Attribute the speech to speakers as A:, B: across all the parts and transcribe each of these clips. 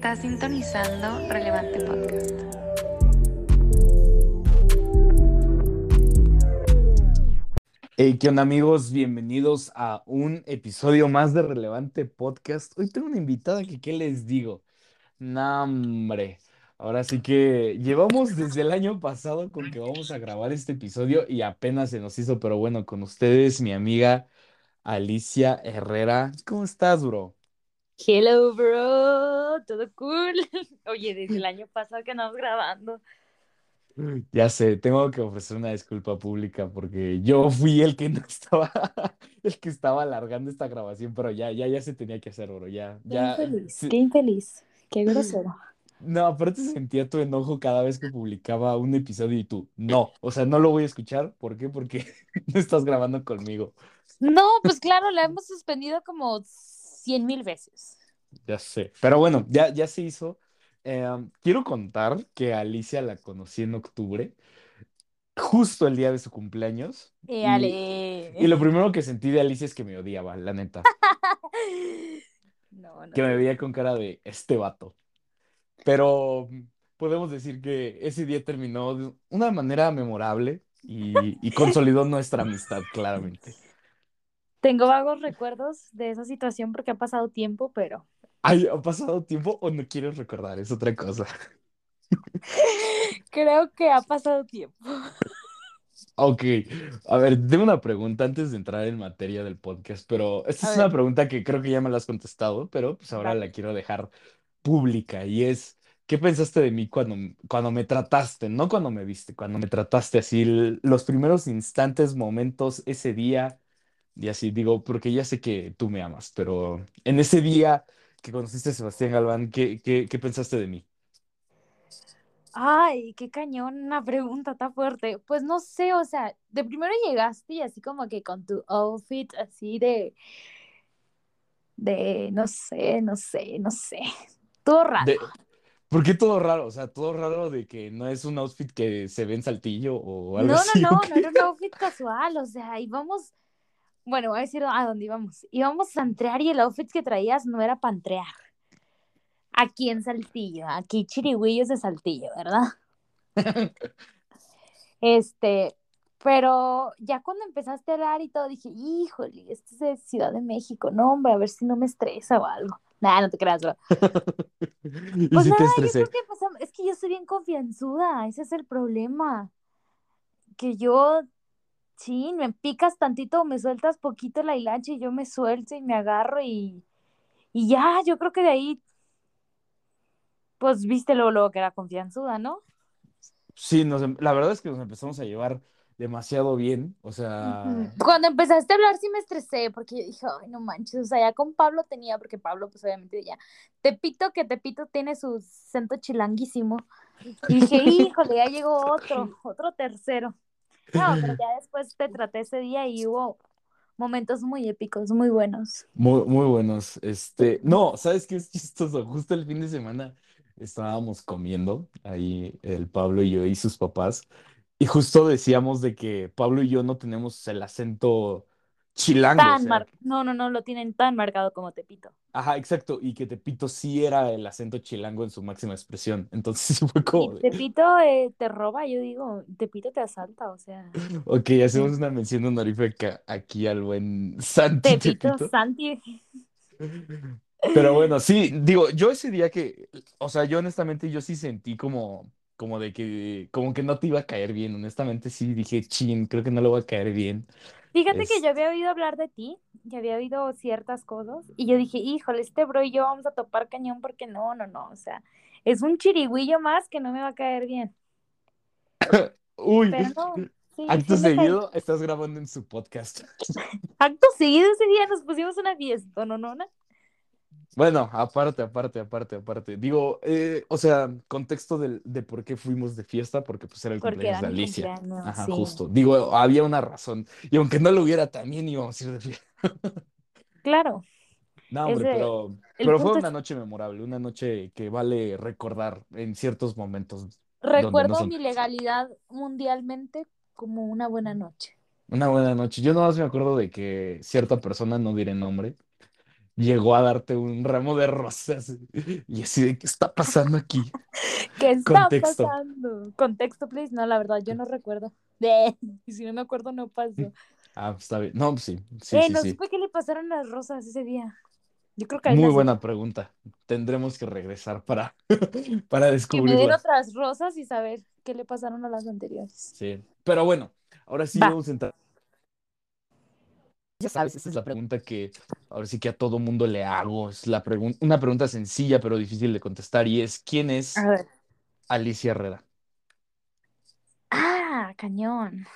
A: Está sintonizando Relevante Podcast.
B: Hey, ¿qué onda amigos? Bienvenidos a un episodio más de Relevante Podcast. Hoy tengo una invitada que, ¿qué les digo? Nah, hombre. Ahora sí que llevamos desde el año pasado con que vamos a grabar este episodio y apenas se nos hizo, pero bueno, con ustedes, mi amiga Alicia Herrera. ¿Cómo estás, bro?
C: Hello, bro, todo cool. Oye, desde el año pasado que andamos grabando.
B: Ya sé, tengo que ofrecer una disculpa pública porque yo fui el que no estaba, el que estaba alargando esta grabación, pero ya, ya, ya se tenía que hacer, bro, ya,
C: Qué
B: ya.
C: infeliz,
B: sí.
C: qué infeliz, qué grosero.
B: No, aparte sentía tu enojo cada vez que publicaba un episodio y tú, no, o sea, no lo voy a escuchar, ¿por qué? Porque no estás grabando conmigo.
C: No, pues claro, la hemos suspendido como cien mil veces.
B: Ya sé, pero bueno, ya, ya se hizo. Eh, quiero contar que Alicia la conocí en octubre, justo el día de su cumpleaños, y, y lo primero que sentí de Alicia es que me odiaba, la neta,
C: No, no
B: que me veía con cara de este vato. Pero podemos decir que ese día terminó de una manera memorable y, y consolidó nuestra amistad, claramente.
C: Tengo vagos recuerdos de esa situación porque ha pasado tiempo, pero
B: Ay, ¿ha pasado tiempo o no quieres recordar? Es otra cosa.
C: creo que ha pasado tiempo.
B: Ok, a ver, tengo una pregunta antes de entrar en materia del podcast, pero esta
C: A
B: es una pregunta que creo que ya me la has contestado, pero pues ahora la quiero dejar pública y es, ¿qué pensaste de mí cuando, cuando me trataste? No cuando me viste, cuando me trataste así, los primeros instantes, momentos, ese día, y así digo, porque ya sé que tú me amas, pero en ese día que conociste a Sebastián Galván, ¿qué, qué, qué pensaste de mí?
C: Ay, qué cañón, una pregunta tan fuerte. Pues no sé, o sea, de primero llegaste y así como que con tu outfit así de, de, no sé, no sé, no sé. Todo raro.
B: De, ¿por qué todo raro? O sea, todo raro de que no es un outfit que se ve en Saltillo o algo
C: No, no,
B: así, ¿o
C: no, no
B: qué?
C: era un outfit casual, o sea, íbamos, bueno, voy a decir a dónde íbamos. Íbamos a antrear y el outfit que traías no era para antrear. Aquí en Saltillo, aquí chirigüillos de Saltillo, ¿verdad? Este, pero ya cuando empezaste a hablar y todo, dije, híjole, esto es de Ciudad de México, no, hombre, a ver si no me estresa o algo. Nah, no te creas, bro.
B: Y
C: Pues
B: te
C: nada, yo creo que pasamos, es que yo soy bien confianzuda, ese es el problema, que yo, sí, me picas tantito me sueltas poquito la hilacha y yo me suelto y me agarro y, y ya, yo creo que de ahí, pues viste luego, luego que era confianzuda, ¿no?
B: Sí, nos, em- la verdad es que nos empezamos a llevar demasiado bien. O sea,
C: Cuando empezaste a hablar sí me estresé porque yo dije, ay, no manches, o sea, ya con Pablo tenía, porque Pablo pues obviamente ya, Tepito, que Tepito tiene su acento chilanguísimo, y dije, híjole, ya llegó otro, otro tercero. No, pero ya después te traté ese día y hubo momentos muy épicos, muy buenos.
B: muy, muy buenos. Este, no, ¿sabes qué es chistoso? Justo el fin de semana estábamos comiendo ahí el Pablo y yo y sus papás. Y justo decíamos de que Pablo y yo no tenemos el acento chilango, o
C: Tan
B: sea,
C: mar... No, no, no lo tienen tan marcado como Tepito.
B: ajá, exacto, y que Tepito sí era el acento chilango en su máxima expresión. Entonces fue como
C: Tepito eh, te roba, yo digo, Tepito te asalta, o sea,
B: ok, hacemos una mención honorífica aquí al buen Santi
C: Tepito,
B: Tepito.
C: Santi,
B: Pero bueno, sí, digo, yo ese día que, o sea, yo honestamente yo sí sentí como, como de que, como que no te iba a caer bien, honestamente sí dije, chin, creo que no le va a caer bien.
C: Fíjate que yo había oído hablar de ti, ya había oído ciertas cosas y yo dije, híjole, este bro y yo vamos a topar cañón porque no, no, no, o sea, es un chirigüillo más que no me va a caer bien.
B: uy,
C: Pero no, sí,
B: acto seguido estás grabando en su podcast.
C: Acto seguido ese día nos pusimos una fiesta, ¿no, no?
B: Bueno, aparte, aparte, aparte, aparte. Digo, eh, o sea, contexto del, de por qué fuimos de fiesta, porque pues era el
C: Porque
B: cumpleaños
C: era
B: de
C: mi
B: Alicia.
C: cumpleaños,
B: Ajá,
C: sí.
B: justo. Digo, había una razón. Y aunque no lo hubiera, también íbamos a ir de fiesta.
C: Claro,
B: No, hombre,
C: ese,
B: pero,
C: el
B: pero fue
C: punto
B: una noche memorable, una noche que vale recordar en ciertos momentos donde no
C: recuerdo
B: son.
C: mi legalidad mundialmente como una buena noche.
B: Una buena noche. Yo nomás me acuerdo de que cierta persona, no diré nombre, llegó a darte un ramo de rosas. Y así de, ¿qué está pasando aquí?
C: ¿Qué está
B: Contexto.
C: pasando? Contexto, please. No, la verdad, yo no recuerdo. Y si no me acuerdo, no pasó.
B: Ah, está bien. No, sí, sí,
C: eh,
B: sí,
C: no
B: sí.
C: supe qué le pasaron las rosas ese día. Yo creo que
B: Muy
C: las
B: buena pregunta. Tendremos que regresar para, para
C: Que me den
B: descubrirlas.
C: otras rosas y saber qué le pasaron a las anteriores.
B: Sí. Pero bueno, ahora sí
C: Va.
B: vamos a entrar. Ya sabes, esa es la pregunta que ahora sí que a todo mundo le hago. Es la pregun- una pregunta sencilla pero difícil de contestar y es ¿quién es
C: A ver.
B: Alicia Herrera?
C: Ah, cañón.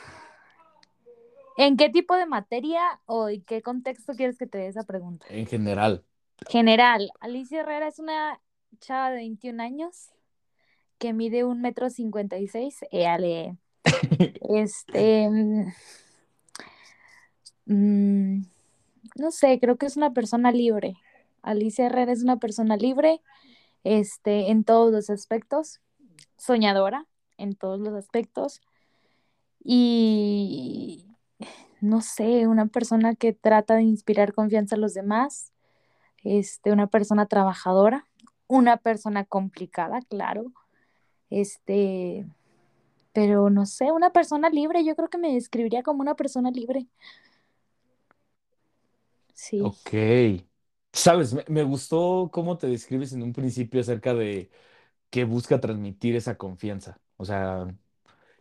C: ¿En qué tipo de materia o en qué contexto quieres que te dé esa pregunta?
B: En general.
C: General, Alicia Herrera es una chava de 21 años que mide un metro cincuenta y seis. Este, mm, no sé, creo que es una persona libre. Alicia Herrera es una persona libre, este, en todos los aspectos, soñadora en todos los aspectos y no sé, una persona que trata de inspirar confianza a los demás, este, una persona trabajadora, una persona complicada, claro, este, pero no sé, una persona libre, yo creo que me describiría como una persona libre. Sí.
B: Ok. Sabes, me, me gustó cómo te describes en un principio acerca de que busca transmitir esa confianza. O sea,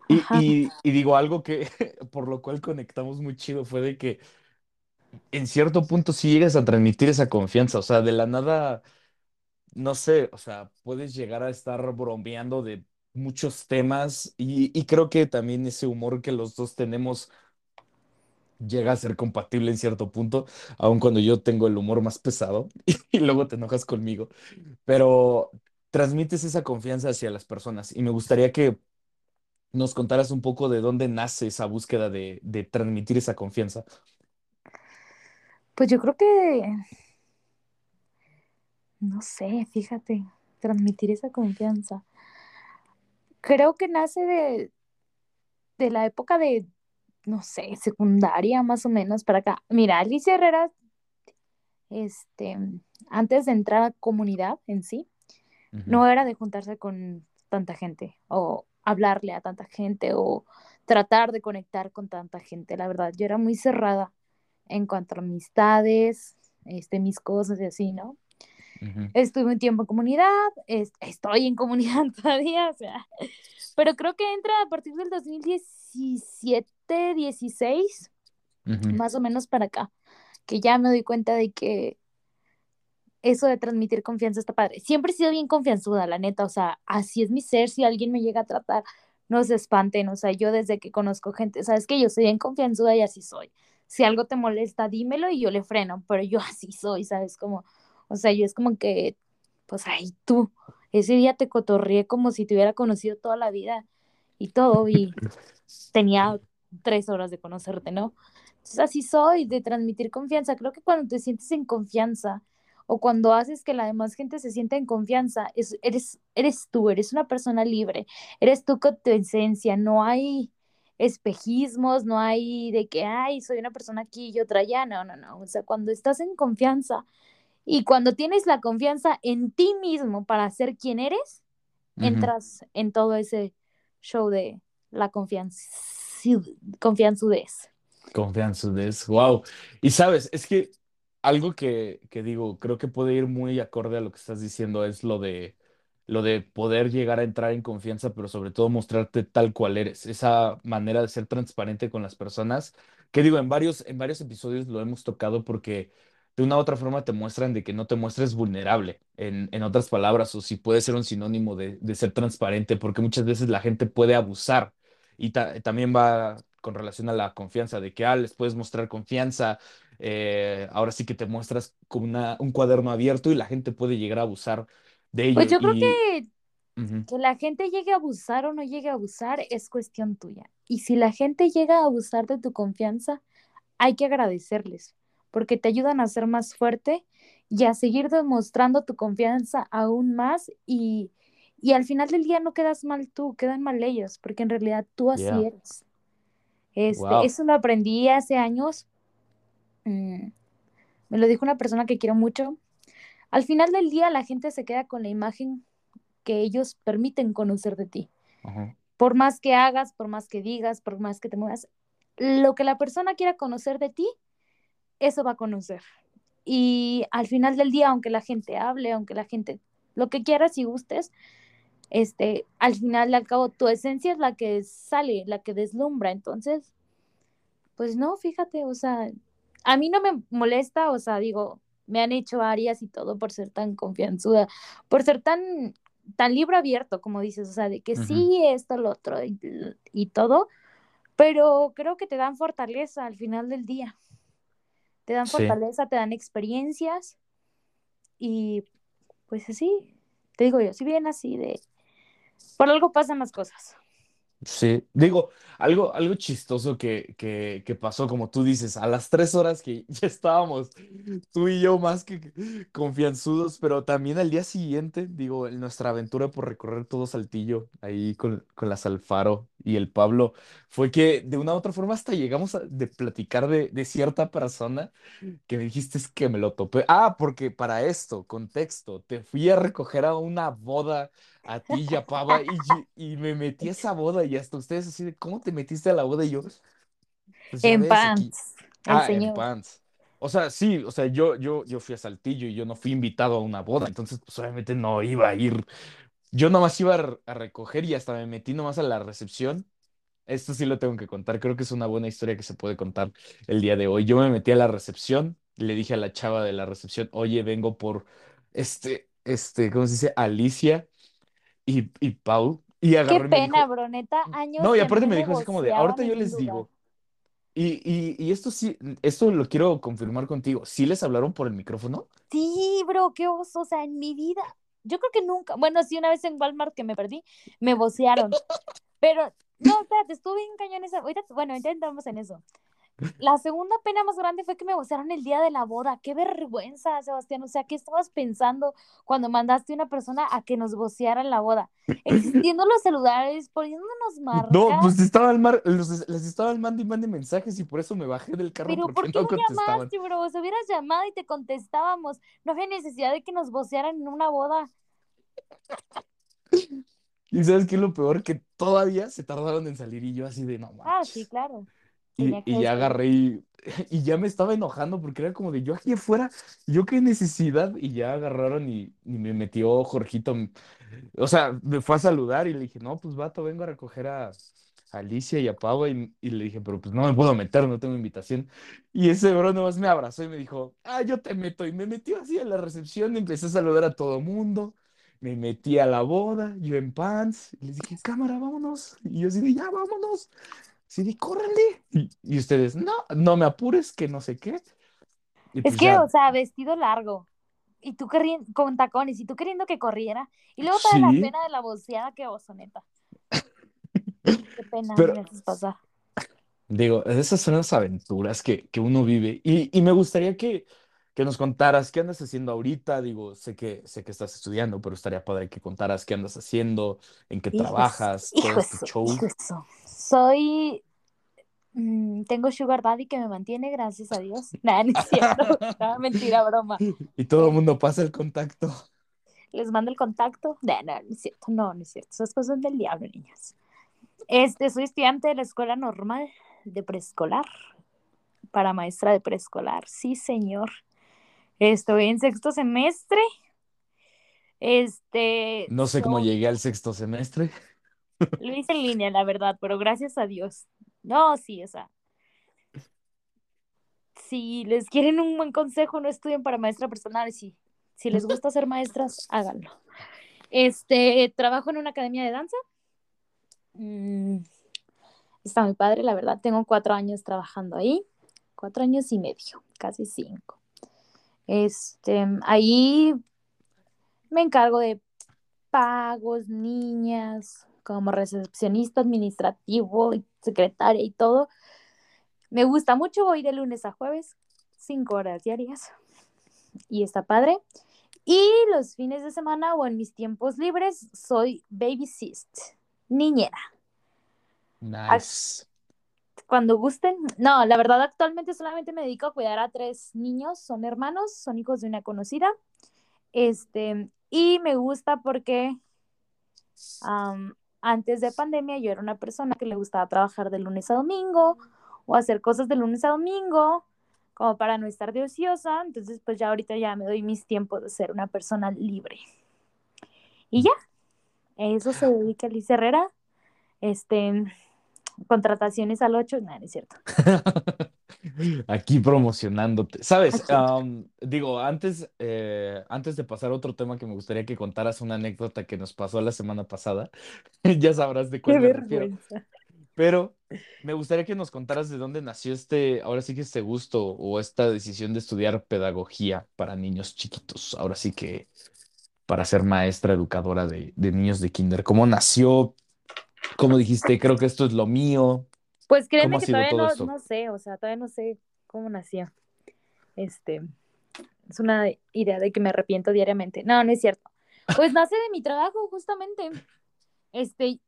B: y,
C: Ajá.
B: y, y digo algo que por lo cual conectamos muy chido fue de que en cierto punto sí llegas a transmitir esa confianza. O sea, de la nada, no sé, o sea, puedes llegar a estar bromeando de muchos temas y, y creo que también ese humor que los dos tenemos llega a ser compatible en cierto punto, aun cuando yo tengo el humor más pesado y luego te enojas conmigo, pero transmites esa confianza hacia las personas y me gustaría que nos contaras un poco de dónde nace esa búsqueda de, de transmitir esa confianza.
C: Pues yo creo que, no sé, fíjate, transmitir esa confianza. Creo que nace de, de la época de, no sé, secundaria más o menos para acá. Mira, Alicia Herrera, este, antes de entrar a comunidad en sí, no era de juntarse con tanta gente o hablarle a tanta gente o tratar de conectar con tanta gente. La verdad, yo era muy cerrada en cuanto a amistades, este, mis cosas y así, ¿no? Estuve un tiempo en comunidad, es- estoy en comunidad todavía, o sea, pero creo que entra a partir del 2017, 16,
B: Ujú,
C: más o menos para acá, que ya me doy cuenta de que eso de transmitir confianza está padre. Siempre he sido bien confianzuda, la neta, o sea, así es mi ser, si alguien me llega a tratar, no se espanten, o sea, yo desde que conozco gente, sabes que yo soy bien confianzuda y así soy. Si algo te molesta, dímelo y yo le freno, pero yo así soy, ¿sabes? Como, o sea, yo es como que, pues, ay, tú, ese día te cotorreé como si te hubiera conocido toda la vida y todo, y tenía tres horas de conocerte, ¿no? Entonces así soy, de transmitir confianza. Creo que cuando te sientes en confianza o cuando haces que la demás gente se sienta en confianza, es, eres, eres tú, eres una persona libre, eres tú con tu esencia, no hay espejismos, no hay de que, ay, soy una persona aquí y otra allá, no, no, no, o sea, cuando estás en confianza y cuando tienes la confianza en ti mismo para ser quien eres,
B: ujú.
C: entras en todo ese show de la confianza, confianzudez.
B: Confianza es, wow. Y sabes, es que algo que, que digo, creo que puede ir muy acorde a lo que estás diciendo es lo de lo de poder llegar a entrar en confianza, pero sobre todo mostrarte tal cual eres, esa manera de ser transparente con las personas, que digo, en varios, en varios episodios lo hemos tocado porque de una u otra forma te muestran de que no te muestres vulnerable, en, en otras palabras, o si puede ser un sinónimo de, de ser transparente, porque muchas veces la gente puede abusar y ta- también va con relación a la confianza, de que, ah, les puedes mostrar confianza, eh, ahora sí que te muestras con una, un cuaderno abierto y la gente puede llegar a abusar de
C: Pues
B: ello.
C: yo creo
B: Y
C: que que la gente llegue a abusar o no llegue a abusar es cuestión tuya. Y si la gente llega a abusar de tu confianza, hay que agradecerles, porque te ayudan a ser más fuerte y a seguir demostrando tu confianza aún más y, y al final del día no quedas mal tú, quedan mal ellos, porque en realidad tú así
B: yeah,
C: eres. Este,
B: wow.
C: eso lo aprendí hace años. mm, me lo dijo una persona que quiero mucho. Al final del día la gente se queda con la imagen que ellos permiten conocer de ti. Por más que hagas, por más que digas, por más que te muevas, lo que la persona quiera conocer de ti, eso va a conocer. Y al final del día, aunque la gente hable, aunque la gente, lo que quieras y gustes, este, al final al cabo, tu esencia es la que sale, la que deslumbra. Entonces, pues no, fíjate, o sea, a mí no me molesta, o sea, digo, me han hecho áreas y todo por ser tan confianzuda, por ser tan, tan libro abierto, como dices, o sea, de que sí, esto, lo otro y, y todo, pero creo que te dan fortaleza al final del día. Te dan
B: Sí.
C: fortaleza, te dan experiencias y pues así, te digo yo, si bien así de, por algo pasan las cosas.
B: Sí, digo, algo, algo chistoso que, que, que pasó, como tú dices, a las tres horas que ya estábamos tú y yo más que confianzudos, pero también al día siguiente, digo, en nuestra aventura por recorrer todo Saltillo, ahí con, con las Alfaro y el Pablo, fue que de una u otra forma hasta llegamos a de platicar de, de cierta persona que me dijiste es que me lo topé. Ah, porque para esto, contexto, te fui a recoger a una boda a ti y a Pava y, y me metí a esa boda y hasta ustedes así de, ¿cómo te metiste a la boda? Y yo, pues
C: En pants,
B: Ah, en pants. O sea, sí, o sea, yo, yo, yo fui a Saltillo y yo no fui invitado a una boda, entonces pues obviamente no iba a ir. Yo nomás iba a recoger y hasta me metí nomás a la recepción. Esto sí lo tengo que contar, creo que es una buena historia que se puede contar el día de hoy. Yo me metí a la recepción, le dije a la chava de la recepción, oye, vengo por este, este, ¿cómo se dice? Alicia y, y Pau. Y
C: Qué
B: agarró y me
C: pena,
B: dijo,
C: bro, neta, años
B: no, y aparte me dijo así como de, ahorita yo les
C: lugar.
B: digo. Y, y, y esto sí, esto lo quiero confirmar contigo. ¿Sí les hablaron por el micrófono?
C: Sí, bro, qué oso, o sea, en mi vida, yo creo que nunca, bueno, sí, una vez en Walmart que me perdí, me vocearon, pero, no, espérate, estuve en cañón esa, ahorita, bueno, ahorita entramos en eso. La segunda pena más grande fue que me vocearon el día de la boda, qué vergüenza, Sebastián, o sea, ¿qué estabas pensando cuando mandaste a una persona a que nos voceara en la boda? Existiendo los celulares, poniéndonos
B: No,
C: marcas,
B: pues estaba al mar, los- les estaba mandando y mande mensajes y por eso me bajé del carro
C: pero ¿por qué
B: no
C: no llamaste, bro? Si hubieras llamado y te contestábamos, no había necesidad de que nos vocearan en una boda.
B: Y sabes qué es lo peor, que todavía se tardaron en salir y yo así de no
C: Ah, sí,
B: manches.
C: claro.
B: Y, y ya agarré y, y ya me estaba enojando porque era como de yo aquí afuera, yo qué necesidad. Y ya agarraron y, y me metió Jorgito. O sea, me fue a saludar y le dije, no, pues vato, vengo a recoger a, Alicia y a Pau. Y, y le dije, pero pues no me puedo meter, no tengo invitación. Y ese bro nomás me abrazó y me dijo, ah, yo te meto. Y me metió así a la recepción empecé a saludar a todo mundo. Me metí a la boda, yo en pants. Y les dije, cámara, vámonos. Y yo así de, ya, vámonos. Así de, córrele. Y, y ustedes, no, no me apures, que no sé qué. Y
C: Es
B: pues
C: que,
B: ya,
C: o sea, vestido largo. Y tú queriendo, con tacones, y tú queriendo que corriera. Y luego toda la
B: sí,
C: pena de la voceada, qué oso, neta. Qué pena
B: pero
C: me haces pasar.
B: digo, esas son las aventuras que, que uno vive. Y, y me gustaría que, que nos contaras qué andas haciendo ahorita. Digo, sé que, sé que estás estudiando, pero estaría padre que contaras qué andas haciendo, en qué
C: Hijo,
B: trabajas,
C: hijo
B: todo este
C: eso,
B: show.
C: hijo eso. Soy. mm, tengo Sugar Daddy que me mantiene, gracias a Dios. Nah, no es cierto. No, mentira, broma.
B: Y todo el mundo pasa el contacto.
C: Les mando el contacto. Nah, no, no es cierto. No, no es cierto. Esas cosas son del diablo, niñas. Este, soy estudiante de la escuela normal de preescolar. Para maestra de preescolar. Sí, señor. Estoy en sexto semestre. Este,
B: No sé cómo llegué al sexto semestre.
C: Lo hice en línea, la verdad, pero gracias a Dios. No, sí, o sea, si les quieren un buen consejo, no estudien para maestra personal. Si, si les gusta ser maestras, háganlo. Este, trabajo en una academia de danza. Mm, está muy padre, la verdad. Tengo cuatro años trabajando ahí. Cuatro años y medio, casi cinco. Este, ahí me encargo de pagos, niñas, como recepcionista administrativo, y secretaria y todo. Me gusta mucho, voy de lunes a jueves, cinco horas diarias. Y está padre. Y los fines de semana o en mis tiempos libres soy babysit, niñera.
B: Nice.
C: cuando gusten. No, la verdad actualmente solamente me dedico a cuidar a tres niños, son hermanos, son hijos de una conocida. Este, y me gusta porque antes de pandemia yo era una persona que le gustaba trabajar de lunes a domingo o hacer cosas de lunes a domingo como para no estar de ociosa. Entonces, pues ya ahorita ya me doy mis tiempos de ser una persona libre. Y ya, eso se dedica Liz Herrera. Este, contrataciones al 8, nada, no es cierto.
B: Aquí promocionándote. ¿Sabes? Am, digo, antes, eh, antes de pasar a otro tema que me gustaría que contaras una anécdota que nos pasó la semana pasada, ya sabrás de
C: Qué
B: cuál me refiero. Pero me gustaría que nos contaras de dónde nació este, ahora sí que este gusto o esta decisión de estudiar pedagogía para niños chiquitos. Ahora sí que para ser maestra educadora de, de niños de kinder. ¿Cómo nació? ¿Cómo dijiste? Creo que esto es lo mío.
C: Pues
B: ¿Cómo
C: créeme que todavía no, no sé, o sea, todavía no sé cómo nació. Este, es una idea de que me arrepiento diariamente. No, no es cierto. Pues nace de mi trabajo, justamente. Este,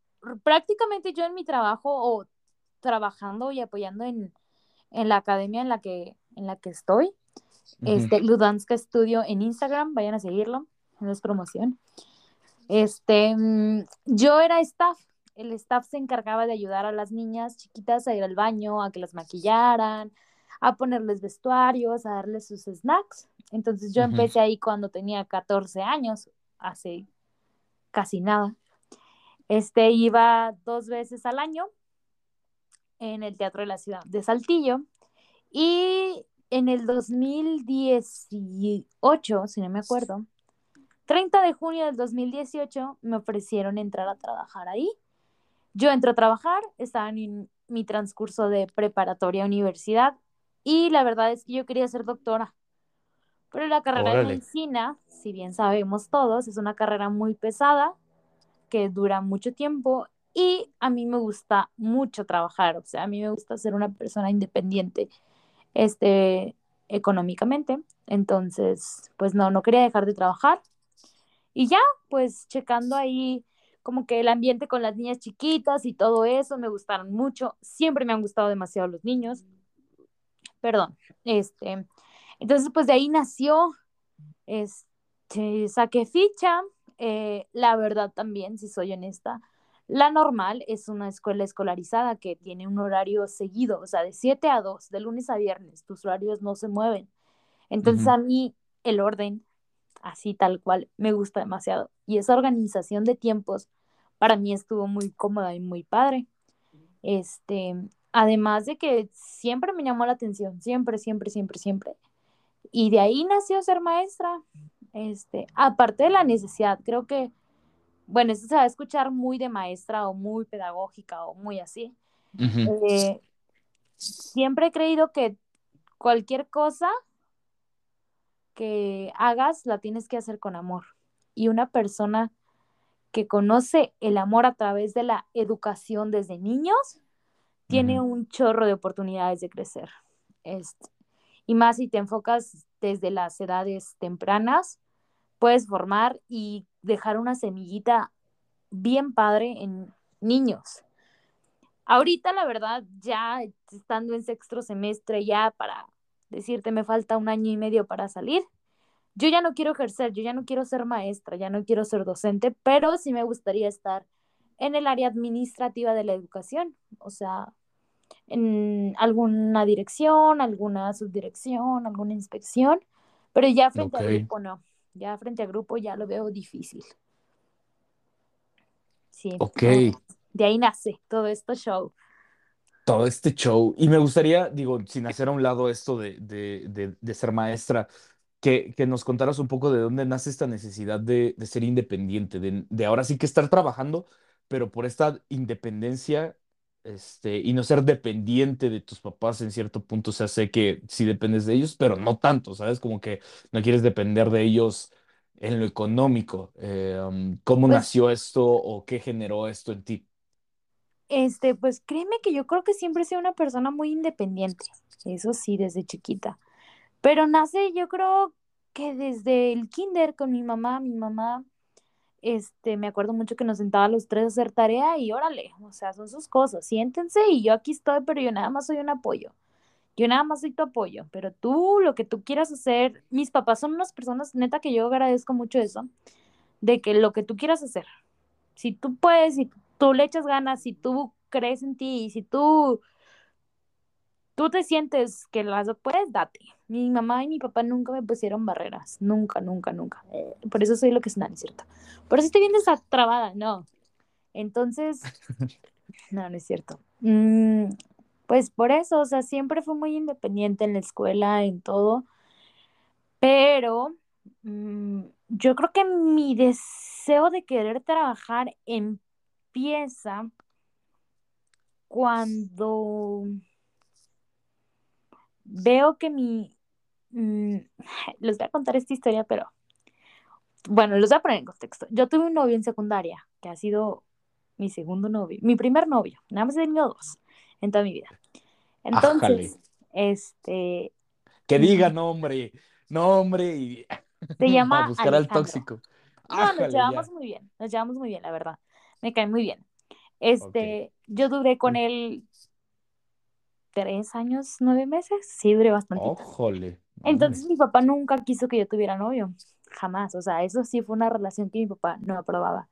C: prácticamente yo en mi trabajo o trabajando y apoyando en, en la academia en la que, en la que estoy, este, Ludanska Studio en Instagram, vayan a seguirlo, no es promoción. Este, mm, yo era staff, el staff se encargaba de ayudar a las niñas chiquitas a ir al baño, a que las maquillaran, a ponerles vestuarios, a darles sus snacks. Entonces yo empecé ahí cuando tenía 14 años, hace casi nada. Este iba dos veces al año en el Teatro de la Ciudad de Saltillo y en el 2018, si no me acuerdo, 30 de junio del 2018 me ofrecieron entrar a trabajar ahí. Yo entré a trabajar, estaba en mi transcurso de preparatoria a universidad y la verdad es que yo quería ser doctora. Pero la carrera de medicina, si bien sabemos todos, es una carrera muy pesada que dura mucho tiempo y a mí me gusta mucho trabajar, o sea, a mí me gusta ser una persona independiente este, económicamente. Entonces, pues no, no quería dejar de trabajar. Y ya, pues checando ahí como que el ambiente con las niñas chiquitas y todo eso, me gustaron mucho. Siempre me han gustado demasiado los niños. Perdón. Este, entonces, pues de ahí nació, este, saqué ficha. Eh, la verdad también, si soy honesta, la normal es una escuela escolarizada que tiene un horario seguido, o sea, de 7 a 2, de lunes a viernes, tus horarios no se mueven. Entonces a mí el orden, así tal cual, me gusta demasiado. Y esa organización de tiempos para mí estuvo muy cómoda y muy padre. Este, además de que siempre me llamó la atención, siempre, siempre, siempre, siempre. Y de ahí nació ser maestra. Este, aparte de la necesidad, creo que, bueno, esto se va a escuchar muy de maestra o muy pedagógica o muy así. Eh, siempre he creído que cualquier cosa que hagas la tienes que hacer con amor. Y una persona que conoce el amor a través de la educación desde niños tiene un chorro de oportunidades de crecer. Este, y más si te enfocas desde las edades tempranas, puedes formar y dejar una semillita bien padre en niños. Ahorita, la verdad, ya estando en sexto semestre, ya para decirte, me falta un año y medio para salir, yo ya no quiero ejercer, yo ya no quiero ser maestra, ya no quiero ser docente, pero sí me gustaría estar en el área administrativa de la educación, o sea, en alguna dirección, alguna subdirección, alguna inspección, pero ya frente
B: Ok.
C: a grupo no, ya frente a grupo ya lo veo difícil. Sí,
B: Ok.
C: de ahí nace todo esto show.
B: Todo este show. Y me gustaría, digo, sin hacer a un lado esto de, de, de, de ser maestra, que, que nos contaras un poco de dónde nace esta necesidad de, de ser independiente, de, de ahora sí que estar trabajando, pero por esta independencia, este, y no ser dependiente de tus papás en cierto punto. O sea, sé que sí dependes de ellos, pero no tanto, ¿sabes? Como que no quieres depender de ellos en lo económico. Eh, um, ¿cómo
C: Pues,
B: nació esto o qué generó esto en ti?
C: Este, pues créeme que yo creo que siempre he sido una persona muy independiente, eso sí, desde chiquita. Pero nace, yo creo que desde el kinder con mi mamá, mi mamá este, me acuerdo mucho que nos sentaba los tres a hacer tarea y órale, o sea, son sus cosas, siéntense y yo aquí estoy, pero yo nada más soy un apoyo. Yo nada más soy tu apoyo, pero tú, lo que tú quieras hacer, mis papás son unas personas, neta, que yo agradezco mucho eso, de que lo que tú quieras hacer, si tú puedes, si tú le echas ganas, si tú crees en ti, si tú, tú te sientes que las puedes, date. Mi mamá y mi papá nunca me pusieron barreras, nunca, nunca, nunca. Eh, por eso soy lo que es, es cierto. Por eso estoy bien desatrabada, no. Entonces, no, no es cierto. Mm, pues por eso, o sea, siempre fue muy independiente en la escuela, en todo, pero mm, yo creo que mi deseo de querer trabajar empieza cuando veo que mi... mm, les voy a contar esta historia, pero bueno, los voy a poner en contexto. Yo tuve un novio en secundaria, que ha sido mi segundo novio, mi primer novio, nada más he tenido dos en toda mi vida. Entonces, este,
B: Que diga nombre, nombre y
C: se llama
B: para buscar al tóxico.
C: No, nos llevamos
B: ya.
C: muy bien, nos llevamos muy bien, la verdad. Me cae muy bien. Este, yo duré con
B: Mm.
C: él tres años, nueve meses, sí, duré bastante.
B: Ójole.
C: Entonces mi papá nunca quiso que yo tuviera novio, jamás. O sea, eso sí fue una relación que mi papá no aprobaba.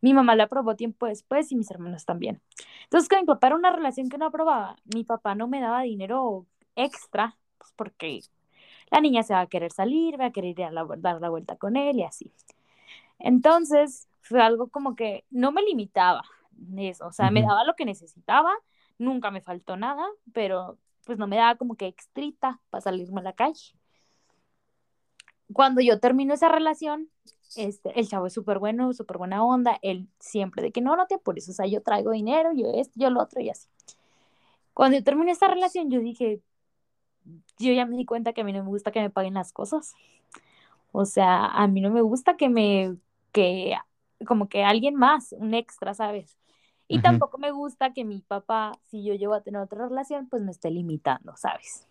C: Mi mamá la aprobó tiempo después y mis hermanos también. Entonces, con mi papá era una relación que no aprobaba. Mi papá no me daba dinero extra, pues porque la niña se va a querer salir, va a querer ir a la- dar la vuelta con él y así. Entonces, fue algo como que no me limitaba eso, o sea, me
B: Ujú.
C: daba lo que necesitaba, nunca me faltó nada, pero pues no me daba como que extrita para salirme a la calle. Cuando yo termino esa relación, este, el chavo es súper bueno, súper buena onda, él siempre de que no, no te apures, o sea, yo traigo dinero, yo esto, yo lo otro y así. Cuando yo terminé esta relación, yo dije, yo ya me di cuenta que a mí no me gusta que me paguen las cosas. O sea, a mí no me gusta que me, que como que alguien más, un extra, ¿sabes? Y tampoco me gusta que mi papá, si yo llego a tener otra relación, pues me esté limitando, ¿sabes?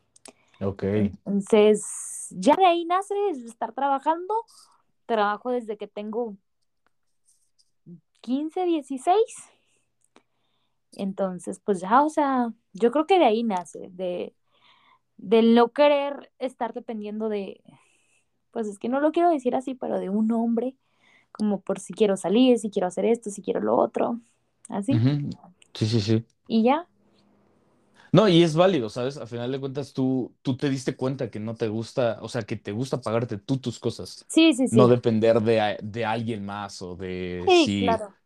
B: Ok.
C: Entonces, ya de ahí nace estar trabajando. Trabajo desde que tengo 15, 16. Entonces, pues ya, o sea, yo creo que de ahí nace, de, de no querer estar dependiendo de, pues es que no lo quiero decir así, pero de un hombre, como por si quiero salir, si quiero hacer esto, si quiero lo otro, así.
B: Ujú. Sí, sí, sí.
C: Y ya,
B: No, y es válido, ¿sabes? A final de cuentas, tú, tú te diste cuenta que no te gusta, o sea, que te gusta pagarte tú tus cosas,
C: sí, sí, sí.
B: no depender de, de alguien más o de
C: Sí,
B: si,
C: claro.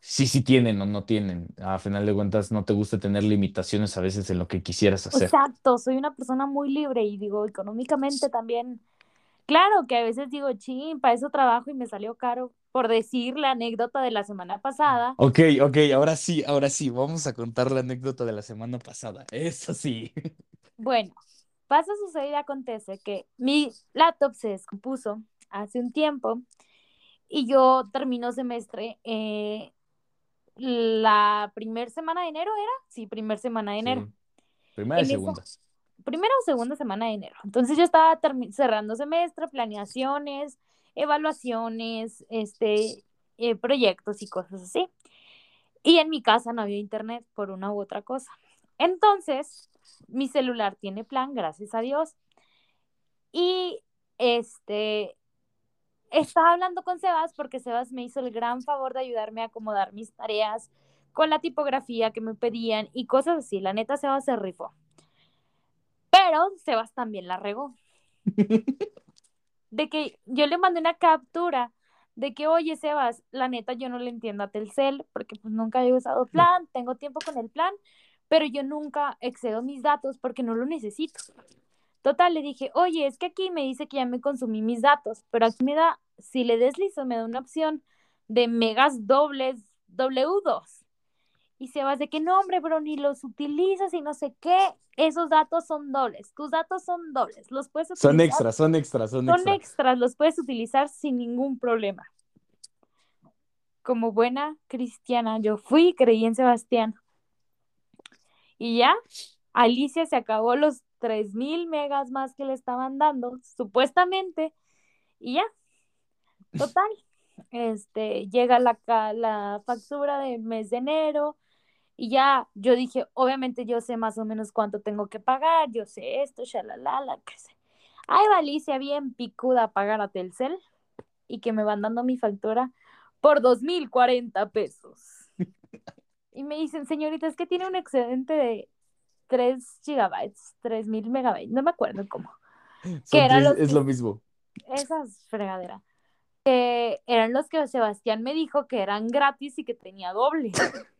B: si, si tienen o no tienen. A final de cuentas, no te gusta tener limitaciones a veces en lo que quisieras hacer.
C: Exacto, soy una persona muy libre y digo, económicamente también, claro que a veces digo, chin, para eso trabajo y me salió caro, por decir la anécdota de la semana pasada.
B: Ok, ok, ahora sí, ahora sí, vamos a contar la anécdota de la semana pasada. Eso sí.
C: Bueno, pasa, sucede y acontece que mi laptop se descompuso hace un tiempo y yo termino semestre eh, la primer semana de enero, ¿era? Sí, primer semana de enero.
B: Sí. Primera y
C: En esa-
B: segunda.
C: Primera o segunda semana de enero. Entonces yo estaba cerrando semestre, planeaciones, evaluaciones, este, eh, proyectos y cosas así. Y en mi casa no había internet por una u otra cosa. Entonces, mi celular tiene plan, gracias a Dios. Y este, estaba hablando con Sebas porque Sebas me hizo el gran favor de ayudarme a acomodar mis tareas con la tipografía que me pedían y cosas así. La neta, Sebas se rifó. Pero Sebas también la regó. De que yo le mandé una captura de que, oye, Sebas, la neta yo no le entiendo a Telcel porque pues nunca he usado plan, tengo tiempo con el plan, pero yo nunca excedo mis datos porque no lo necesito. Total, le dije, oye, es que aquí me dice que ya me consumí mis datos, pero aquí me da, si le deslizo, me da una opción de megas dobles W2. Y Sebas de que no, hombre, bro, ni los utilizas y no sé qué. Esos datos son dobles. Tus datos son dobles. Los puedes utilizar.
B: Son extras, son extras, son
C: Son
B: extras.
C: extras, los puedes utilizar sin ningún problema. Como buena cristiana, yo fui y creí en Sebastián. Y ya, Alicia se acabó los 3000 megas más que le estaban dando, supuestamente. Y ya, total. este, llega la, la factura del mes de enero y ya yo dije, obviamente yo sé más o menos cuánto tengo que pagar, yo sé esto, shalala, la que sé. Ahí va Alicia bien picuda a pagar a Telcel y que me van dando mi factura por 2.040 pesos. Y me dicen, señorita, es que tiene un excedente de 3 gigabytes, 3.000 megabytes, no me acuerdo cómo.
B: Son
C: eran los
B: es
C: que-
B: lo mismo.
C: Esas fregadera. Que eran los que Sebastián me dijo que eran gratis y que tenía doble.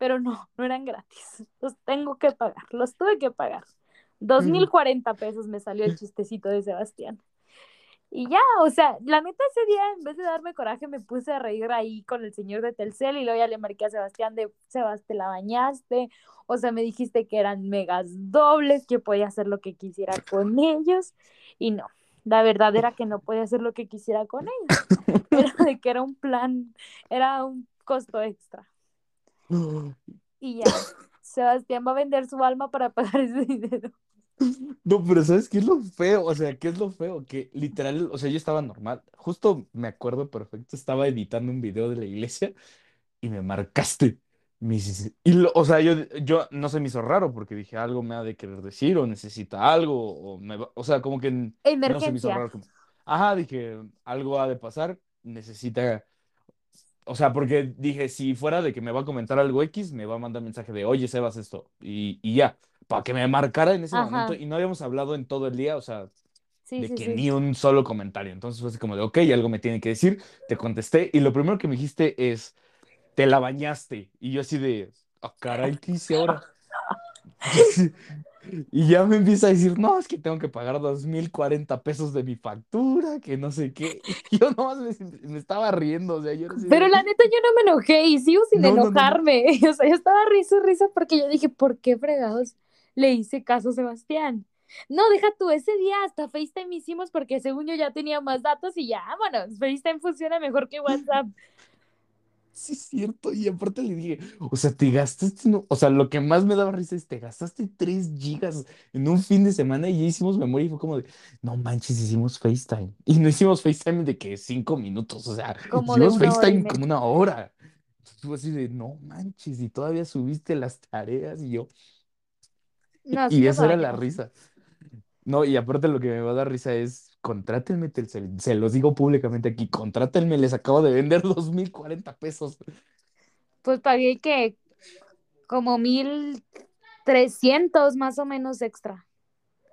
C: Pero no, no eran gratis. Los tengo que pagar, los tuve que pagar. 2.040 pesos me salió el chistecito de Sebastián. Y ya, o sea, la neta ese día, en vez de darme coraje, me puse a reír ahí con el señor de Telcel y luego ya le marqué a Sebastián de, Sebas, te la bañaste, o sea, me dijiste que eran megas dobles, que podía hacer lo que quisiera con ellos, y no, la verdad era que no podía hacer lo que quisiera con ellos, era de que era un plan, era un costo extra, y ya, Sebastián va a vender su alma para pagar ese dinero.
B: No, pero ¿sabes qué es lo feo? O sea, ¿qué es lo feo? Que literal, o sea, yo estaba normal. Justo me acuerdo perfecto, estaba editando un video de la iglesia y me marcaste. Me dices- y lo- o sea, yo, yo no se me hizo raro porque dije algo me ha de querer decir o necesita algo o me va- o sea, como que n- no se me hizo
C: Emergencia.
B: raro. como- ajá, dije, algo ha de pasar, necesita, o sea, porque dije, si fuera de que me va a comentar algo X, me va a mandar mensaje de, oye, Sebas, esto, y, y ya, para que me marcara en ese
C: Ajá.
B: momento, y no habíamos hablado en todo el día, o sea,
C: Sí,
B: de
C: sí,
B: que
C: sí.
B: ni un solo comentario. Entonces fue así como de, ok, algo me tiene que decir, te contesté, y lo primero que me dijiste es, te la bañaste, y yo así de, ah, caray, ¿qué hice ahora? Y ya me empieza a decir, no, es que tengo que pagar 2.040 pesos de mi factura, que no sé qué. Y yo nomás me, me estaba riendo, o sea, yo era así de-
C: Pero la neta yo no me enojé y sigo sin
B: No, no, no, no.
C: enojarme. O sea, yo estaba risa y risa porque yo dije, ¿por qué fregados le hice caso a Sebastián? No, deja tú, ese día hasta FaceTime hicimos porque según yo ya tenía más datos y ya, bueno, FaceTime funciona mejor que WhatsApp.
B: Sí, es cierto. Y aparte le dije, o sea, te gastaste, no- o sea, lo que más me daba risa es, te gastaste 3 gigas en un fin de semana y ya hicimos memoria y fue como de, no manches, hicimos FaceTime. Y no hicimos FaceTime de que 5 minutos, o sea,
C: Como
B: hicimos FaceTime como una hora. Entonces así de, no manches, y todavía subiste las tareas y yo,
C: No, sí
B: y
C: nos
B: esa era la risa. No, y aparte lo que me va a dar risa es, contrátenme Telcel, se los digo públicamente aquí, contrátenme, les acabo de vender 2.040 pesos.
C: Pues pagué que como mil trescientos más o menos extra.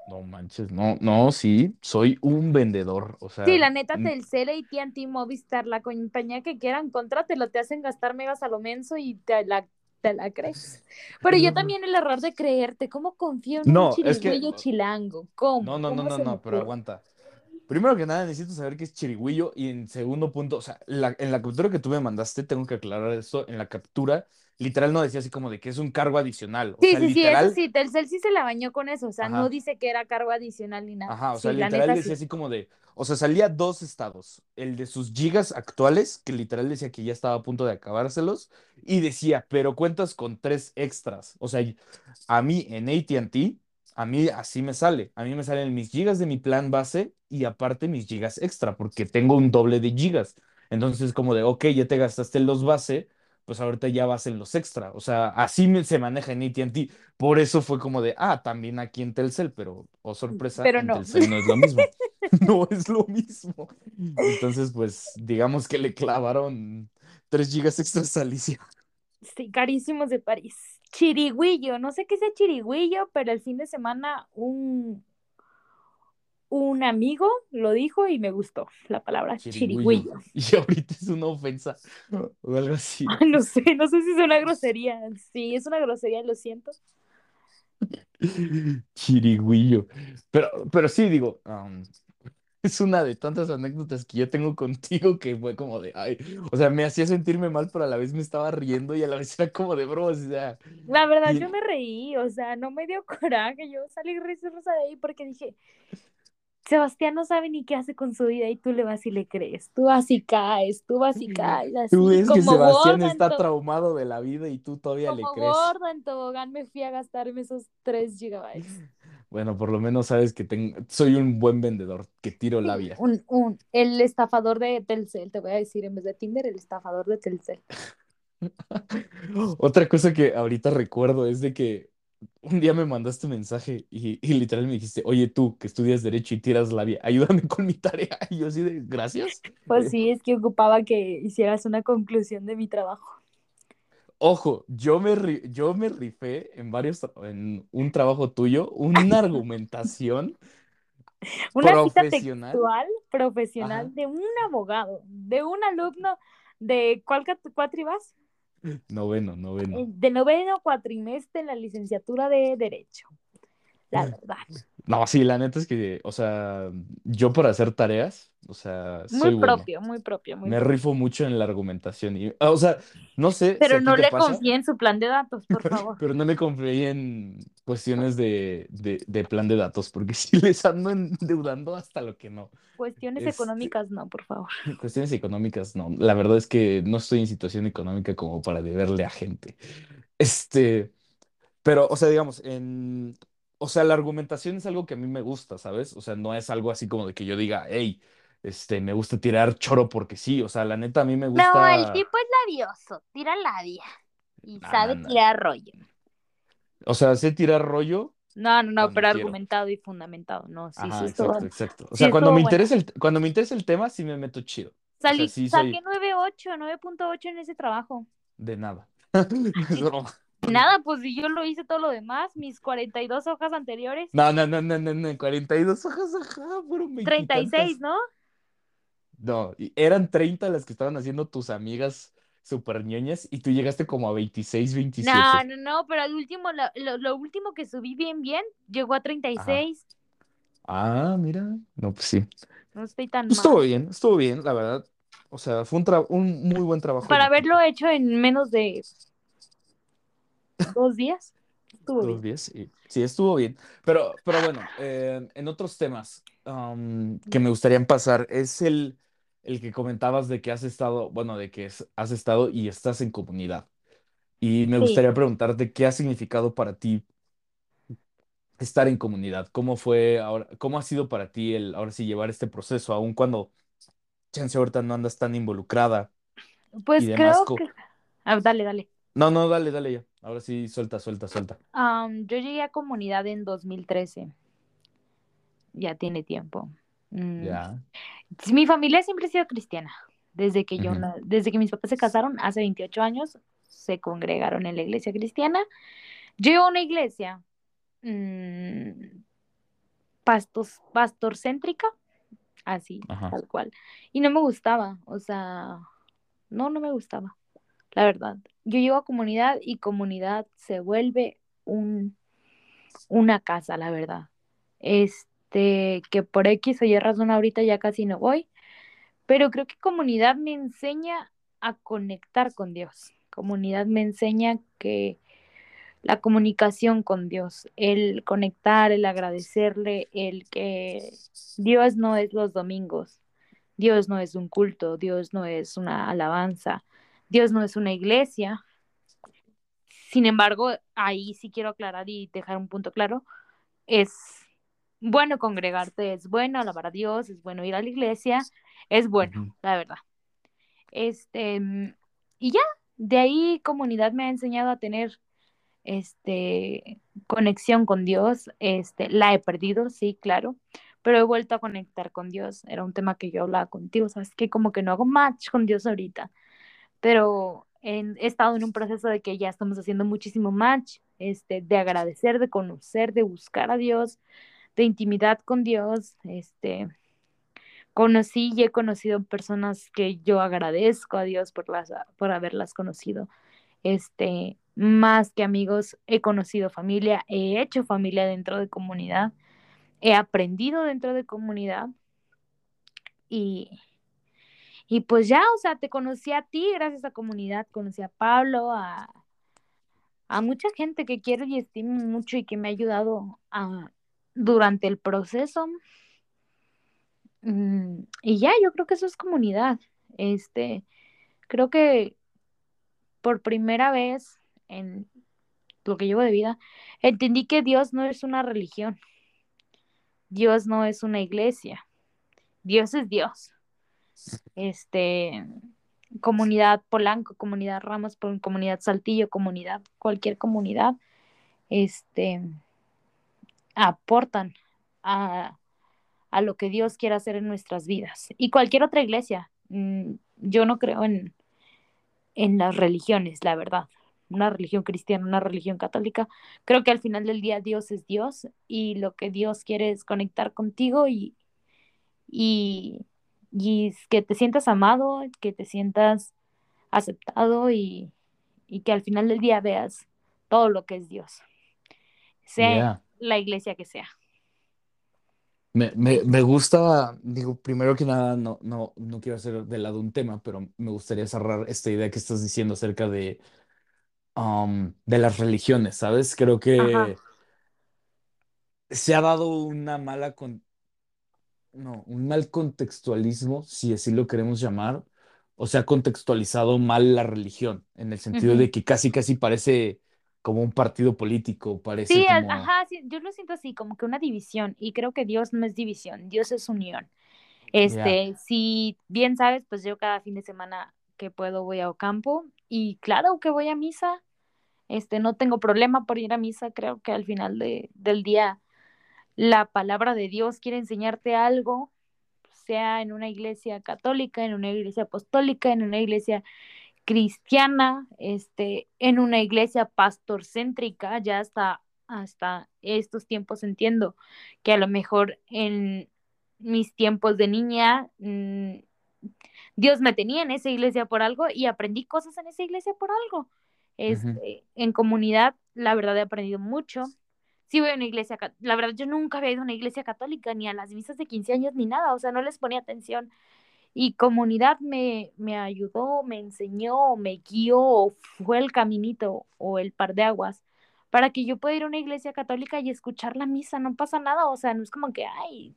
B: No manches, no, no, sí, soy un vendedor, o sea,
C: Sí, la neta, Telcel, AT&T, Movistar, la compañía que quieran, contrátelo, te hacen gastar megas a lo menso y te la, te la crees. Pero yo también el error de creerte, ¿cómo confío en un
B: No, es que-
C: chilango? ¿Cómo?
B: no, no, no,
C: ¿Cómo
B: no, no, pero aguanta. Primero que nada, necesito saber qué es chirigüillo y en segundo punto, o sea, la- en la captura que tú me mandaste, tengo que aclarar esto, en la captura, literal no decía así como de que es un cargo adicional, o
C: Sí,
B: sea,
C: sí, sí, eso
B: literal,
C: sí, Telcel sí se la bañó con eso, o sea, no dice que era cargo adicional ni nada.
B: Ajá, o
C: Sí,
B: sea, literal decía
C: sí.
B: así como de, o sea, salía dos estados, el de sus gigas actuales, que literal decía que ya estaba a punto de acabárselos, y decía, pero cuentas con tres extras, o sea, a mí en AT&T, a mí así me sale, a mí me salen mis gigas de mi plan base y aparte mis gigas extra, porque tengo un doble de gigas, entonces como de, ok, ya te gastaste los base, pues ahorita ya vas en los extra, o sea, así me- se maneja en AT&T, por eso fue como de, ah, también aquí en Telcel, pero, oh sorpresa,
C: Pero
B: en
C: no.
B: Telcel no es lo mismo. No es lo mismo. Entonces, pues, digamos que le clavaron 3 gigas extras a Alicia.
C: Sí, carísimos de París. Chirigüillo, no sé qué sea chirigüillo, pero el fin de semana un, un amigo lo dijo y me gustó la palabra chirigüillo.
B: Y ahorita es una ofensa o algo así.
C: No sé, no sé si es una grosería. Sí, es una grosería, lo siento.
B: Chirigüillo. Pero, pero sí, digo, um, es una de tantas anécdotas que yo tengo contigo que fue como de, ay, o sea, me hacía sentirme mal, pero a la vez me estaba riendo y a la vez era como de bro, o sea,
C: La verdad,
B: Y-
C: yo me reí, o sea, no me dio coraje. Yo salí risa de ahí porque dije, Sebastián no sabe ni qué hace con su vida y tú le vas y le crees. Tú vas y caes, tú vas y caes. Así,
B: tú ves que
C: como
B: Sebastián está traumado de la vida y tú todavía le
C: Como
B: crees.
C: gorda en tobogán me fui a gastarme esos 3 gigabytes.
B: Bueno, por lo menos sabes que tengo, soy un buen vendedor, que tiro labia.
C: Un, un, el estafador de Telcel, te voy a decir, en vez de Tinder, el estafador de Telcel.
B: Otra cosa que ahorita recuerdo es de que un día me mandaste un mensaje y, y literal me dijiste, oye tú que estudias derecho y tiras labia, ayúdame con mi tarea. Y yo así de, gracias.
C: Pues sí, es que ocupaba que hicieras una conclusión de mi trabajo.
B: Ojo, yo me, ri- yo me rifé en varios, en un trabajo tuyo, una argumentación
C: Una cita
B: profesional.
C: textual profesional
B: Ajá.
C: de un abogado, de un alumno de ¿cuál cat- cuatri vas?
B: Noveno,
C: Eh,
B: noveno.
C: De noveno cuatrimestre en la licenciatura de Derecho. La verdad.
B: No, sí, la neta es que, o sea, yo por hacer tareas, o sea, soy
C: Muy
B: bueno.
C: propio, muy propio, muy
B: Me
C: propio.
B: rifo mucho en la argumentación. Y, o sea, no sé si
C: Pero no le confíe en su plan de datos, por favor.
B: pero no me confié en cuestiones de, de, de plan de datos, porque sí les ando endeudando hasta lo que no.
C: Cuestiones
B: Este,
C: económicas, no, por favor.
B: cuestiones económicas, no. La verdad es que no estoy en situación económica como para deberle a gente. Este, pero, o sea, digamos, en, o sea, la argumentación es algo que a mí me gusta, ¿sabes? O sea, no es algo así como de que yo diga, hey, este, me gusta tirar choro porque sí. O sea, la neta, a mí me
C: No, el
B: gusta.
C: tipo es labioso, tira labia y sabe
B: no.
C: tirar rollo.
B: O sea, sé tirar rollo
C: No, no, no, pero
B: quiero.
C: argumentado y fundamentado. No, sí,
B: Ajá,
C: sí
B: exacto, exacto. O
C: sí
B: sea, cuando me interesa el, cuando me interesa el tema, sí me meto chido. O sea,
C: Salí,
B: sí
C: saqué
B: soy
C: 9.8, 9.8 en ese trabajo.
B: de nada. Es broma.
C: Nada, pues si yo lo hice todo lo demás, mis 42 hojas anteriores,
B: No, no, no, no, no, no, 42 hojas, ajá, fueron
C: 36,
B: veintitantas.
C: ¿no?
B: No, eran 30 las que estaban haciendo tus amigas super ñoñas y tú llegaste como a 26,
C: No,
B: 27.
C: no, no, pero el último, lo, lo, lo último que subí bien, bien, llegó a
B: Ajá.
C: 36.
B: Ah, mira. No, pues sí.
C: No estoy tan
B: Estuvo
C: mal.
B: bien, estuvo bien, la verdad. O sea, fue un, muy buen trabajo
C: Para haberlo hecho en menos de dos días, estuvo
B: Dos
C: bien.
B: días, sí. Sí, estuvo bien. Pero, pero bueno, eh, en otros temas um, que me gustaría pasar es el, el que comentabas de que has estado, bueno, de que has estado y estás en comunidad. Y me
C: Sí,
B: gustaría preguntarte qué ha significado para ti estar en comunidad. ¿Cómo fue ahora, cómo ha sido para ti el ahora sí llevar este proceso, aun cuando chance ahorita no andas tan involucrada y
C: pues
B: demás?
C: creo
B: co-
C: que... Ah, dale, dale.
B: No, no, dale, dale ya. Ahora sí, suelta, suelta, suelta.
C: Am, yo llegué a comunidad en 2013, ya tiene tiempo. Mm,
B: Ya.
C: Mi familia siempre ha sido cristiana. Desde que yo, desde que mis papás se casaron hace 28 años, se congregaron en la iglesia cristiana. Yo iba a una iglesia mm, pastos, pastorcéntrica, así,
B: Ajá.
C: tal cual. Y no me gustaba, o sea, no, no me gustaba, la verdad. Yo llego a comunidad y comunidad se vuelve un, una casa, la verdad. Este, que por X o Y razón ahorita ya casi no voy, pero creo que comunidad me enseña a conectar con Dios. Comunidad me enseña que la comunicación con Dios, el conectar, el agradecerle, el que Dios no es los domingos, Dios no es un culto, Dios no es una alabanza, Dios no es una iglesia. Sin embargo, ahí sí quiero aclarar y dejar un punto claro, es bueno congregarte, es bueno alabar a Dios, es bueno ir a la iglesia, es bueno, la verdad. Este, mm, y ya, de ahí comunidad me ha enseñado a tener este conexión con Dios, este, la he perdido, sí, claro, pero he vuelto a conectar con Dios. Era un tema que yo hablaba contigo, sabes que como que no hago match con Dios ahorita, pero he estado en un proceso de que ya estamos haciendo muchísimo match, este, de agradecer, de conocer, de buscar a Dios, de intimidad con Dios, este, conocí y he conocido personas que yo agradezco a Dios por las, por haberlas conocido. Este, más que amigos, he conocido familia, he hecho familia dentro de comunidad, he aprendido dentro de comunidad y, y pues ya, o sea, te conocí a ti gracias a comunidad, conocí a Pablo, a, a mucha gente que quiero y estimo mucho y que me ha ayudado a, durante el proceso. Mm, y ya, yo creo que eso es comunidad. Este, creo que por primera vez en lo que llevo de vida, entendí que Dios no es una religión. Dios no es una iglesia. Dios es Dios. Este, comunidad Polanco, comunidad Ramos, comunidad Saltillo, comunidad, cualquier comunidad, este, aportan a, a lo que Dios quiere hacer en nuestras vidas. Y cualquier otra iglesia. Mm, yo no creo en, en las religiones, la verdad. Una religión cristiana, una religión católica. Creo que al final del día Dios es Dios y lo que Dios quiere es conectar contigo y, y, y que te sientas amado, que te sientas aceptado y, y que al final del día veas todo lo que es Dios, sea
B: Yeah.
C: la iglesia que sea.
B: Me, me, me gusta, digo, primero que nada, no, no, no quiero hacer de lado un tema, pero me gustaría cerrar esta idea que estás diciendo acerca de, um, de las religiones, ¿sabes? Creo
C: Ajá.
B: que se ha dado una mala, con, no, un mal contextualismo, si así lo queremos llamar, o se ha contextualizado mal la religión, en el sentido de que casi, casi parece como un partido político, parece
C: Sí,
B: como,
C: ajá, sí, yo lo siento así, como que una división, y creo que Dios no es división, Dios es unión. Este, si bien sabes, pues yo cada fin de semana que puedo voy a Ocampo, y claro que voy a misa, este, no tengo problema por ir a misa, creo que al final de, del día la palabra de Dios quiere enseñarte algo, sea en una iglesia católica, en una iglesia apostólica, en una iglesia cristiana, este, en una iglesia pastorcéntrica, ya hasta, hasta estos tiempos entiendo que a lo mejor en mis tiempos de niña, mm, Dios me tenía en esa iglesia por algo y aprendí cosas en esa iglesia por algo. Este, en comunidad, la verdad he aprendido mucho. Sí voy a una iglesia, la verdad yo nunca había ido a una iglesia católica, ni a las misas de 15 años, ni nada, o sea, no les ponía atención. Y comunidad me, me ayudó, me enseñó, me guió, fue el caminito o el par de aguas para que yo pueda ir a una iglesia católica y escuchar la misa, no pasa nada, o sea, no es como que, ay,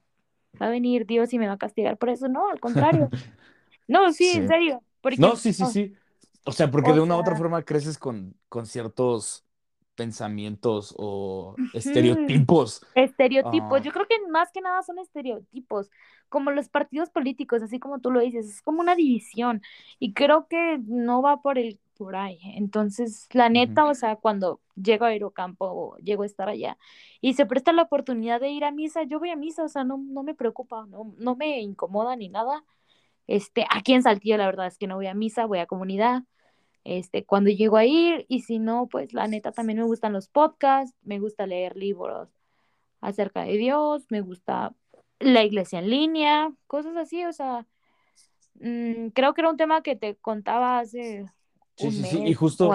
C: va a venir Dios y me va a castigar por eso, no, al contrario. No, sí, en serio, porque,
B: No, sí, sí, sí. O sea, porque
C: o
B: de una u otra forma creces con, con ciertos pensamientos o estereotipos.
C: Estereotipos,
B: Ah,
C: yo creo que más que nada son estereotipos, como los partidos políticos, así como tú lo dices, es como una división y creo que no va por el por ahí. Entonces, la neta, o sea, cuando llego a Aerocampo o llego a estar allá y se presta la oportunidad de ir a misa, yo voy a misa, o sea, no, no me preocupa, no, no me incomoda ni nada. Este, aquí en Saltillo la verdad es que no voy a misa, voy a comunidad. Este, cuando llego a ir y si no, pues la neta también me gustan los podcasts, me gusta leer libros acerca de Dios, me gusta la iglesia en línea, cosas así, o sea, mm, creo que era un tema que te contaba hace
B: Sí,
C: un
B: sí, sí. Y justo,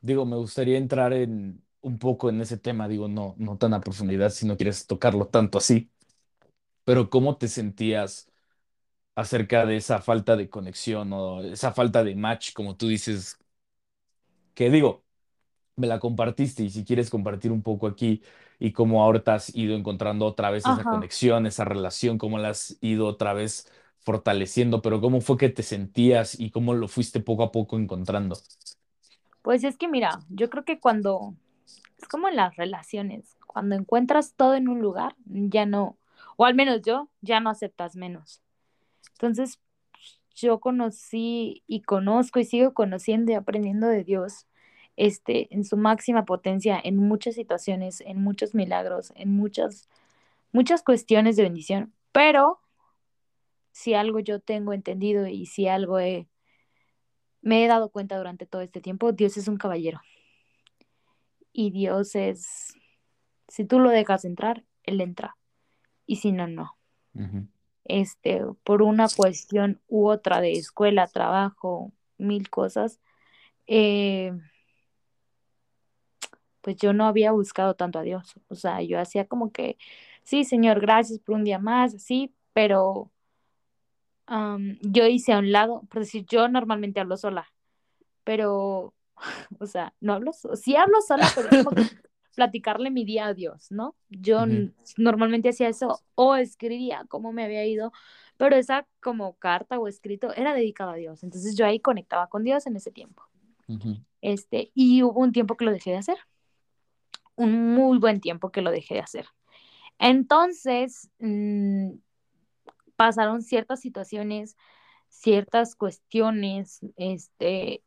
B: digo, me gustaría entrar en un poco en ese tema, digo, no, no tan a profundidad si no quieres tocarlo tanto así, pero ¿cómo te sentías acerca de esa falta de conexión o esa falta de match, como tú dices, que digo, me la compartiste y si quieres compartir un poco aquí y cómo ahorita has ido encontrando otra vez esa
C: Ajá.
B: conexión, esa relación, cómo la has ido otra vez fortaleciendo, pero cómo fue que te sentías y cómo lo fuiste poco a poco encontrando.
C: Pues es que mira, yo creo que cuando, es como en las relaciones, cuando encuentras todo en un lugar, ya no, o al menos yo, ya no aceptas menos. Entonces, yo conocí y conozco y sigo conociendo y aprendiendo de Dios, este, en su máxima potencia, en muchas situaciones, en muchos milagros, en muchas, muchas cuestiones de bendición. Pero si algo yo tengo entendido y si algo he, me he dado cuenta durante todo este tiempo, Dios es un caballero. Y Dios es, si tú lo dejas entrar, Él entra. Y si no, no. Este, por una cuestión u otra de escuela, trabajo, mil cosas, eh, pues yo no había buscado tanto a Dios. O sea, yo hacía como que, sí, Señor, gracias por un día más, sí, pero yo hice a un lado, por decir, yo normalmente hablo sola, pero, o sea, no hablo, sí hablo sola, pero es como que platicarle mi día a Dios, ¿no? Yo normalmente hacía eso o escribía cómo me había ido, pero esa como carta o escrito era dedicada a Dios. Entonces yo ahí conectaba con Dios en ese tiempo. Este, y hubo un tiempo que lo dejé de hacer, un muy buen tiempo que lo dejé de hacer. Entonces, mm, pasaron ciertas situaciones, ciertas cuestiones, este,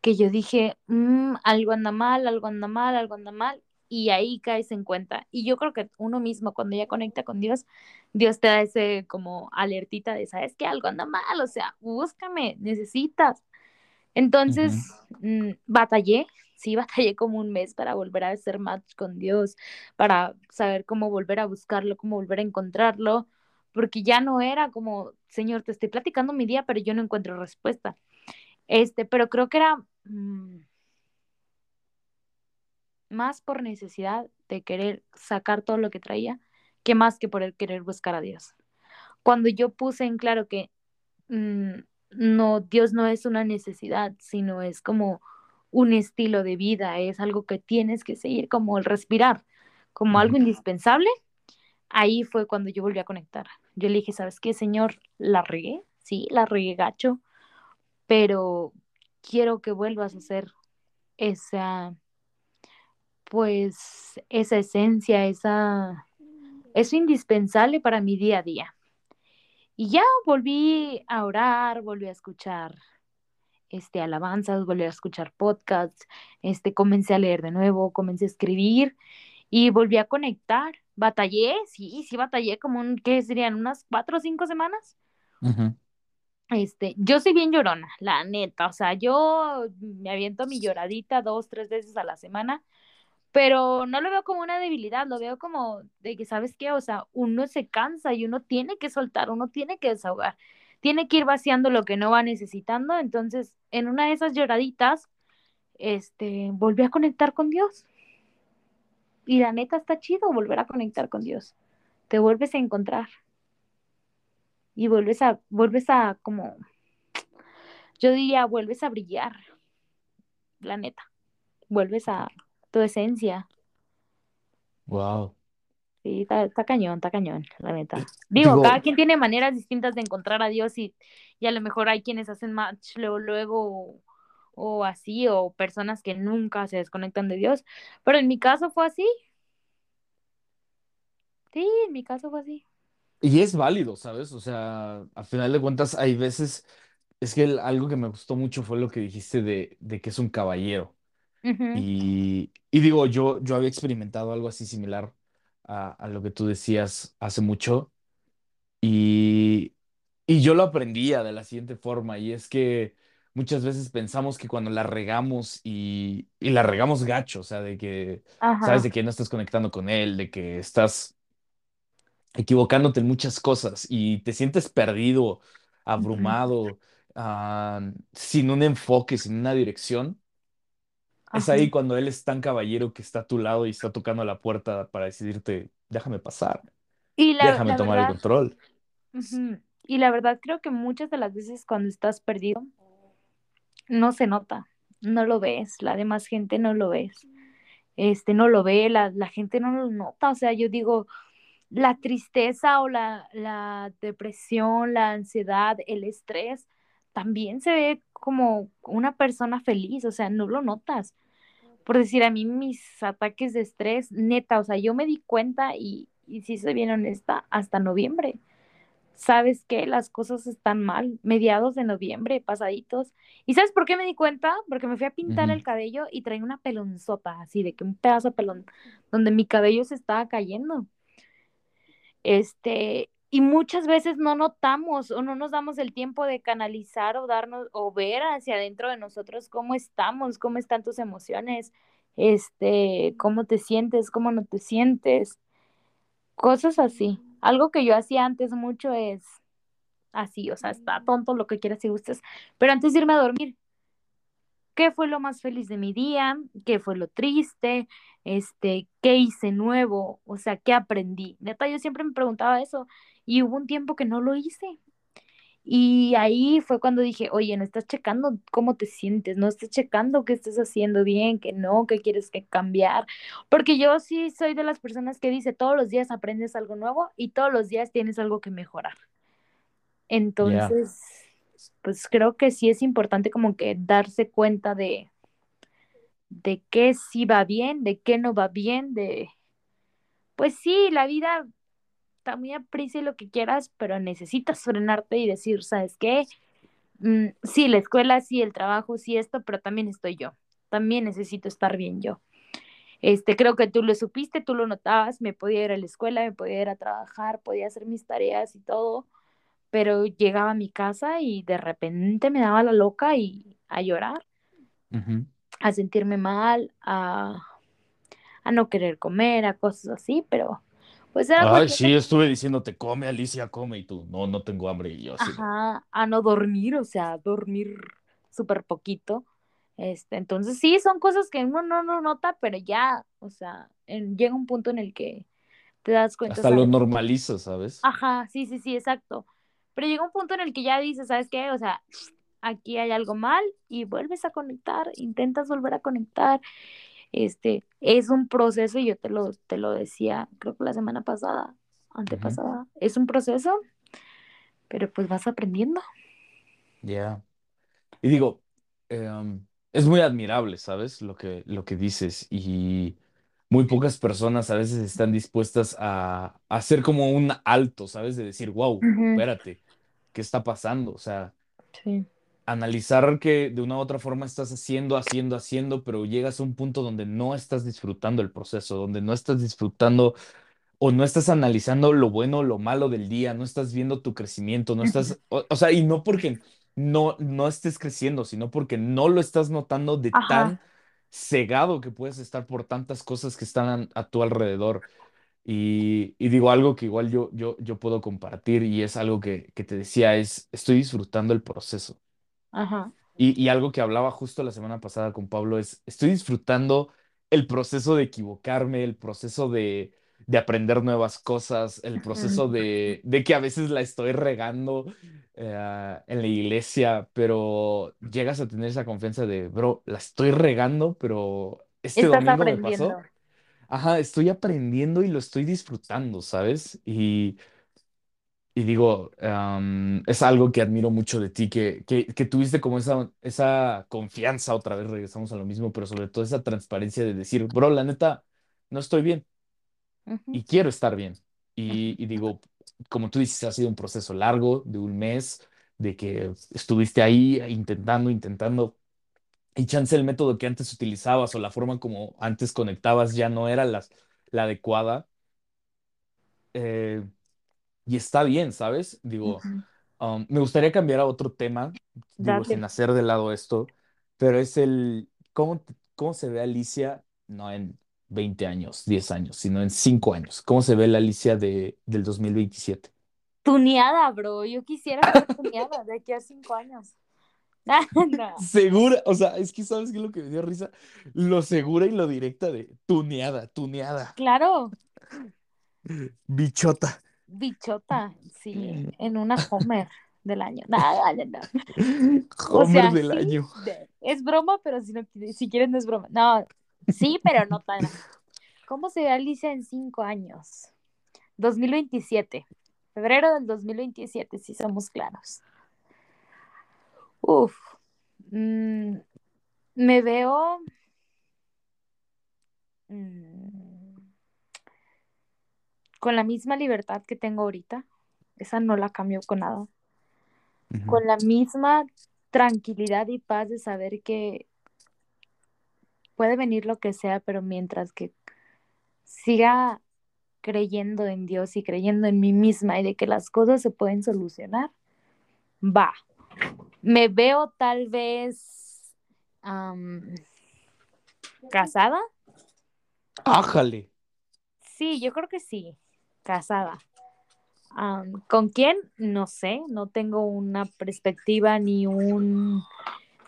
C: que yo dije, "Mm, algo anda mal, algo anda mal, algo anda mal, y ahí caes en cuenta. Y yo creo que uno mismo, cuando ya conecta con Dios, Dios te da ese como alertita de, ¿sabes que Algo anda mal, o sea, búscame, necesitas. Entonces, mm, batallé, sí, batallé como un mes para volver a hacer match con Dios, para saber cómo volver a buscarlo, cómo volver a encontrarlo, porque ya no era como, Señor, te estoy platicando mi día, pero yo no encuentro respuesta. Este, pero creo que era mm, más por necesidad de querer sacar todo lo que traía, que más que por el querer buscar a Dios. Cuando yo puse en claro que mm, no, Dios no es una necesidad, sino es como un estilo de vida, es algo que tienes que seguir como el respirar, como algo indispensable. Ahí fue cuando yo volví a conectar. Yo le dije, ¿sabes qué, Señor? La regué, sí, la regué gacho, pero quiero que vuelvas a ser esa, pues, esa esencia, esa, eso indispensable para mi día a día. Y ya volví a orar, volví a escuchar este, alabanzas, volví a escuchar podcasts, este, comencé a leer de nuevo, comencé a escribir y volví a conectar. Batallé, sí, sí batallé como un, ¿qué serían? Unas cuatro o cinco semanas. Este, yo soy bien llorona, la neta, o sea, yo me aviento mi lloradita dos, tres veces a la semana, pero no lo veo como una debilidad, lo veo como de que, ¿sabes qué? O sea, uno se cansa y uno tiene que soltar, uno tiene que desahogar, tiene que ir vaciando lo que no va necesitando, entonces, en una de esas lloraditas, este, volví a conectar con Dios. Y la neta está chido volver a conectar con Dios. Te vuelves a encontrar y vuelves a, vuelves a como, yo diría, vuelves a brillar, la neta. Vuelves a tu esencia.
B: Wow.
C: Sí, está, está cañón, está cañón, la neta.
B: Eh,
C: Digo,
B: digo-
C: cada quien tiene maneras distintas de encontrar a Dios y, y a lo mejor hay quienes hacen match luego, luego o, o así, o personas que nunca se desconectan de Dios. Pero en mi caso fue así. Sí, en mi caso fue así.
B: Y es válido, ¿sabes? O sea, a final de cuentas, hay veces, es que el- algo que me gustó mucho fue lo que dijiste de, de que es un caballero. Y, y digo, yo, yo había experimentado algo así similar a, a lo que tú decías hace mucho. Y, y yo lo aprendía de la siguiente forma, y es que muchas veces pensamos que cuando la regamos y, y la regamos gacho, o sea, de que, sabes, de que no estás conectando con él, de que estás equivocándote en muchas cosas y te sientes perdido, abrumado, ah, sin un enfoque, sin una dirección. Es ahí cuando él es tan caballero que está a tu lado y está tocando la puerta para decidirte, déjame pasar,
C: Y la,
B: déjame
C: la
B: tomar el control.
C: Y la verdad creo que muchas de las veces cuando estás perdido, no se nota, no lo ves, la demás gente no lo ves, este, no lo ve, la, la gente no lo nota, o sea, yo digo, la tristeza o la, la depresión, la ansiedad, el estrés, también se ve como una persona feliz, o sea, no lo notas. Por decir, a mí mis ataques de estrés, neta, o sea, yo me di cuenta y, y si soy bien honesta, hasta noviembre. ¿Sabes qué? Las cosas están mal, mediados de noviembre, pasaditos. ¿Y sabes por qué me di cuenta? Porque me fui a pintar el cabello y traía una pelonzota, así de que un pedazo de pelón, donde mi cabello se estaba cayendo. Este, y muchas veces no notamos o no nos damos el tiempo de canalizar o darnos o ver hacia adentro de nosotros cómo estamos, cómo están tus emociones, este, cómo te sientes, cómo no te sientes, cosas así. Algo que yo hacía antes mucho es así, o sea, está tonto lo que quieras y gustes, pero antes de irme a dormir, ¿qué fue lo más feliz de mi día? ¿Qué fue lo triste? Este, ¿qué hice nuevo? O sea, ¿qué aprendí? Neta, yo siempre me preguntaba eso y hubo un tiempo que no lo hice. Y ahí fue cuando dije, oye, no estás checando cómo te sientes, no estás checando qué estás haciendo bien, que no, qué quieres que cambiar. Porque yo sí soy de las personas que dice, todos los días aprendes algo nuevo y todos los días tienes algo que mejorar. Entonces, pues creo que sí es importante como que darse cuenta de, de qué sí va bien, de qué no va bien, de pues sí, la vida está muy a prisa y lo que quieras, pero necesitas frenarte y decir, ¿sabes qué? Mm, sí, la escuela, sí, el trabajo, sí, esto, pero también estoy yo. También necesito estar bien yo. Este, creo que tú lo supiste, tú lo notabas, me podía ir a la escuela, me podía ir a trabajar, podía hacer mis tareas y todo, pero llegaba a mi casa y de repente me daba la loca y a llorar, a sentirme mal, a, a no querer comer, a cosas así, pero pues era
B: Ay, sí, estuve diciéndote, come, Alicia, come, y tú, no, no tengo hambre, y yo así
C: ajá, a no dormir, o sea, dormir súper poquito. Este, entonces sí, son cosas que uno no, no nota, pero ya, o sea, en- llega un punto en el que te das cuenta,
B: hasta lo
C: ¿sabes?
B: normalizas, ¿sabes?
C: Ajá, sí, sí, sí, exacto. Pero llega un punto en el que ya dices, ¿sabes qué? O sea, aquí hay algo mal y vuelves a conectar, intentas volver a conectar. Este, es un proceso y yo te lo, te lo decía, creo que la semana pasada, antepasada, es un proceso, pero pues vas aprendiendo.
B: Ya. Y digo, em, es muy admirable, ¿sabes? Lo que, lo que dices. Y muy pocas personas a veces están dispuestas a, a hacer como un alto, ¿sabes? De decir, wow, espérate, ¿qué está pasando? O sea,
C: Sí.
B: Analizar que de una u otra forma estás haciendo, haciendo, haciendo, pero llegas a un punto donde no estás disfrutando el proceso, donde no estás disfrutando o no estás analizando lo bueno o lo malo del día, no estás viendo tu crecimiento, no estás, o, o sea, y no porque no, no estés creciendo, sino porque no lo estás notando de
C: Ajá,
B: tan cegado que puedes estar por tantas cosas que están a, a tu alrededor. Y, y digo algo que igual yo, yo, yo puedo compartir y es algo que, que te decía, es, estoy disfrutando el proceso.
C: Ajá,
B: Y, y algo que hablaba justo la semana pasada con Pablo es, estoy disfrutando el proceso de equivocarme, el proceso de, de aprender nuevas cosas, el proceso de, de que a veces la estoy regando eh, en la iglesia, pero llegas a tener esa confianza de, bro, la estoy regando, pero este
C: Estás
B: domingo me pasó. Ajá, estoy aprendiendo y lo estoy disfrutando, ¿sabes? Y, y digo, am, es algo que admiro mucho de ti, que, que, que tuviste como esa, esa confianza, otra vez regresamos a lo mismo, pero sobre todo esa transparencia de decir, bro, la neta, no estoy bien y quiero estar bien. Y, y digo, como tú dices, ha sido un proceso largo, de un mes, de que estuviste ahí intentando, intentando, y chance el método que antes utilizabas o la forma como antes conectabas ya no era las, la adecuada. Eh, y está bien, ¿sabes? Digo, um, me gustaría cambiar a otro tema, digo, sin hacer de lado esto, pero es el, ¿cómo, cómo se ve Alicia, no en 20 años, 10 años, sino en 5 años? ¿Cómo se ve la Alicia de, del 2027?
C: Tuneada, bro. Yo quisiera estar tuneada de aquí a cinco años. No,
B: Segura, o sea, es que sabes qué es lo que me dio risa, lo segura y lo directa de tuneada, tuneada,
C: claro,
B: bichota.
C: Bichota, sí, en una Homer del año. Nada, no, no. O
B: Homer
C: sea,
B: del
C: sí,
B: año.
C: es broma, pero si no, si quieres no es broma. No, sí, pero no tan. ¿Cómo se ve Alicia en cinco años? 2027, febrero del 2027, si somos claros. Uf, mm, me veo mm, con la misma libertad que tengo ahorita. Esa no la cambio con nada. Con la misma tranquilidad y paz de saber que puede venir lo que sea, pero mientras que siga creyendo en Dios y creyendo en mí misma y de que las cosas se pueden solucionar, va. Me veo tal vez casada.
B: Ájale.
C: Sí, yo creo que sí, casada. ¿con quién? No sé, no tengo una perspectiva ni un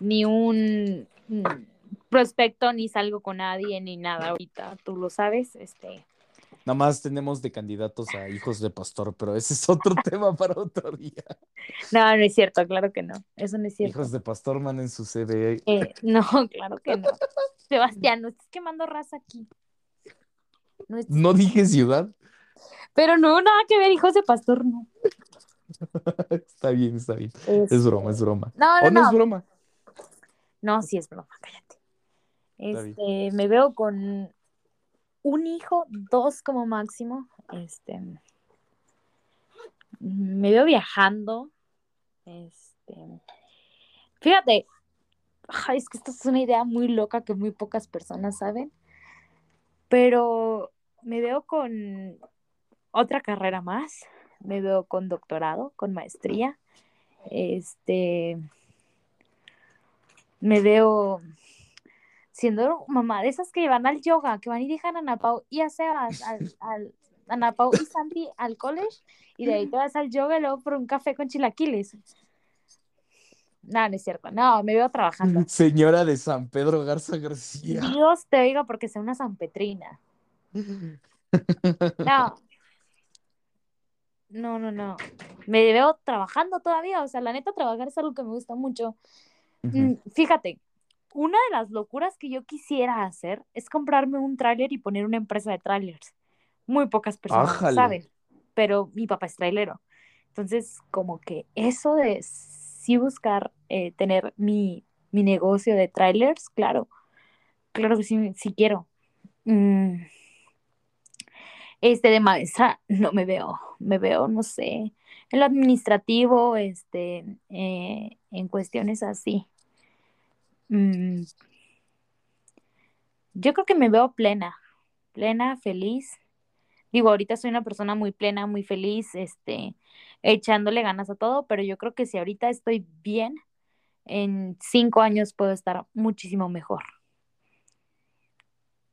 C: ni un mm, prospecto, ni salgo con nadie, ni nada ahorita, tú lo sabes, este,
B: Nada más tenemos de candidatos a hijos de pastor, pero ese es otro tema para otro día.
C: no, no es cierto, claro que no, eso no es cierto.
B: Hijos de pastor, manden su CV.
C: Eh, no, claro que no. Sebastián, no estás quemando raza aquí. No
B: dije ciudad.
C: Pero no, nada que ver, hijos de pastor, no.
B: Está bien, está bien.
C: Este,
B: Es broma, es broma.
C: No, no,
B: ¿O no
C: no.
B: es broma?
C: No, sí es broma, cállate. Este, me veo con un hijo, dos como máximo. Este, me veo viajando. Este, fíjate, ay, es que esto es una idea muy loca que muy pocas personas saben, pero me veo con otra carrera más, me veo con doctorado, con maestría, este, me veo siendo mamá de esas que van al yoga, que van y dejan a Ana Pau y a Sebas, al, al, Ana Pau y Santi al college, y de ahí te vas al yoga y luego por un café con chilaquiles. No, no es cierto, no, me veo trabajando.
B: Señora de San Pedro Garza García.
C: Dios te oiga porque sea una sanpetrina. No. No, no, no. Me veo trabajando todavía. O sea, la neta, trabajar es algo que me gusta mucho. Mm, Fíjate, una de las locuras que yo quisiera hacer es comprarme un tráiler y poner una empresa de tráilers. Muy pocas personas
B: Ájale.
C: saben, pero mi papá es trailero. Entonces, como que eso de sí buscar eh, tener mi, mi negocio de trailers, claro, claro que sí, sí quiero. Mm, Este de maestra, no me veo, me veo, no sé, en lo administrativo, este, eh, en cuestiones así. Mm, yo creo que me veo plena, plena, feliz. Digo, ahorita soy una persona muy plena, muy feliz, este, echándole ganas a todo, pero yo creo que si ahorita estoy bien, en cinco años puedo estar muchísimo mejor.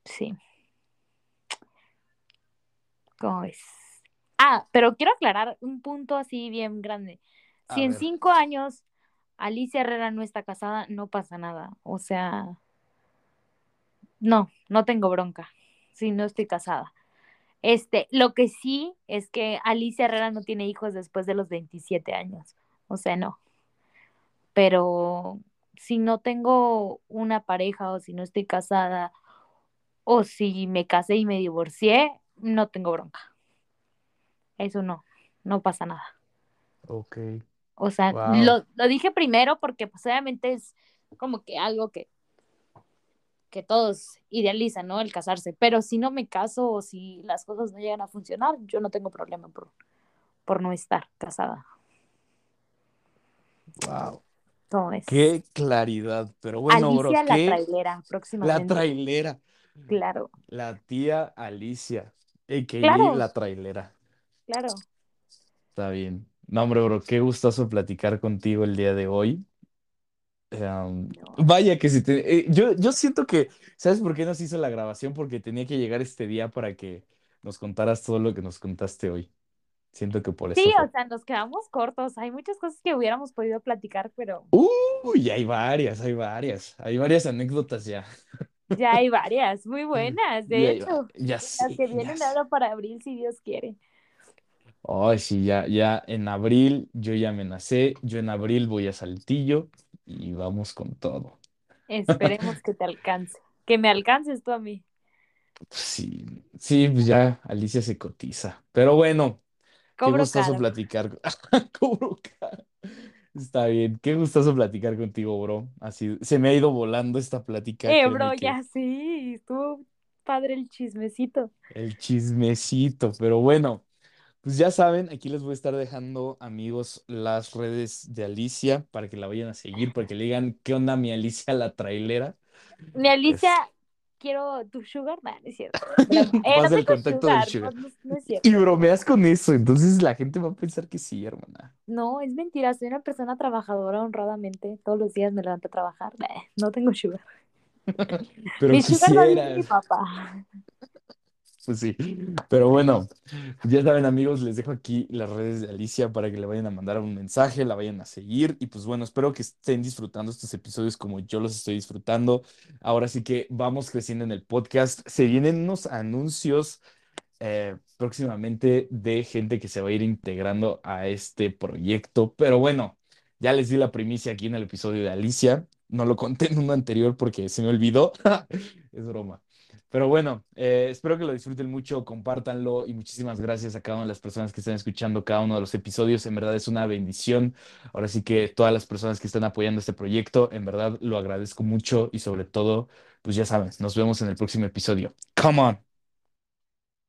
C: Sí. ¿Cómo ves? Ah, pero quiero aclarar un punto así bien grande.
B: A
C: Si en
B: ver.
C: cinco años Alicia Herrera no está casada, no pasa nada. O sea, no, no tengo bronca. Si no estoy casada. Este, lo que sí es que Alicia Herrera no tiene hijos después de los 27 años. O sea, no. Pero si no tengo una pareja o si no estoy casada o si me casé y me divorcié, no tengo bronca. Eso no, no pasa nada.
B: Ok.
C: O sea,
B: Wow.
C: lo, lo dije primero porque pues obviamente es como que algo que, que todos idealizan, ¿no? El casarse. Pero si no me caso o si las cosas no llegan a funcionar, yo no tengo problema por, por no estar casada.
B: Wow.
C: ¿Cómo es?
B: Qué claridad. Pero bueno, bro,
C: Alicia la
B: qué
C: trailera,
B: la trailera.
C: Claro,
B: La tía Alicia, a.k.a.
C: Claro.
B: la trailera.
C: Claro.
B: Está bien. No, hombre, bro, qué gustoso platicar contigo el día de hoy. Em, vaya que si te... eh, yo, yo siento que, ¿sabes por qué nos hizo la grabación? Porque tenía que llegar este día para que nos contaras todo lo que nos contaste hoy. Siento que por eso
C: Sí,
B: fue.
C: o sea, nos quedamos cortos. Hay muchas cosas que hubiéramos podido platicar, pero
B: Uy, hay varias, hay varias. Hay varias anécdotas ya.
C: ya hay varias muy buenas, de
B: Ya,
C: hecho.
B: ya
C: Las
B: sé,
C: que vienen ahora para abril, si Dios quiere.
B: Ay, sí, ya, ya en abril yo ya me nacé, yo en abril voy a Saltillo y vamos con todo.
C: Esperemos que te alcance. Que me alcances tú a mí.
B: Sí, sí, pues ya Alicia se cotiza. Pero bueno, qué
C: caro.
B: platicar. Cobro caro. Está bien, qué gustoso platicar contigo, bro. Así se me ha ido volando esta plática,
C: Eh, bro,
B: que
C: ya sí. Estuvo padre el chismecito.
B: el chismecito. Pero bueno, pues ya saben, aquí les voy a estar dejando, amigos, las redes de Alicia para que la vayan a seguir, para que le digan qué onda mi Alicia la trailera.
C: Mi
B: Es-
C: Alicia, quiero tu sugar. No, no es cierto. Broma. Eh, no
B: el contacto del
C: sugar.
B: sugar.
C: No, no- no es cierto.
B: Y bromeas con eso, entonces la gente va a pensar que sí, hermana.
C: No, es mentira. Soy una persona trabajadora honradamente. Todos los días me levanto a trabajar. No tengo sugar.
B: Pero
C: Mi sugar lo dice mi papá.
B: Pues sí. Pero bueno, ya saben, amigos, les dejo aquí las redes de Alicia para que le vayan a mandar un mensaje, la vayan a seguir. Y pues bueno, espero que estén disfrutando estos episodios como yo los estoy disfrutando. Ahora sí que vamos creciendo en el podcast. Se vienen unos anuncios eh, próximamente de gente que se va a ir integrando a este proyecto. Pero bueno, ya les di la primicia aquí en el episodio de Alicia. No lo conté en uno anterior porque se me olvidó. Es broma. Pero bueno, eh, espero que lo disfruten mucho, compártanlo y muchísimas gracias a cada una de las personas que están escuchando cada uno de los episodios. En verdad es una bendición. Ahora sí que todas las personas que están apoyando este proyecto, en verdad lo agradezco mucho y sobre todo, pues ya saben, nos vemos en el próximo episodio. Come on.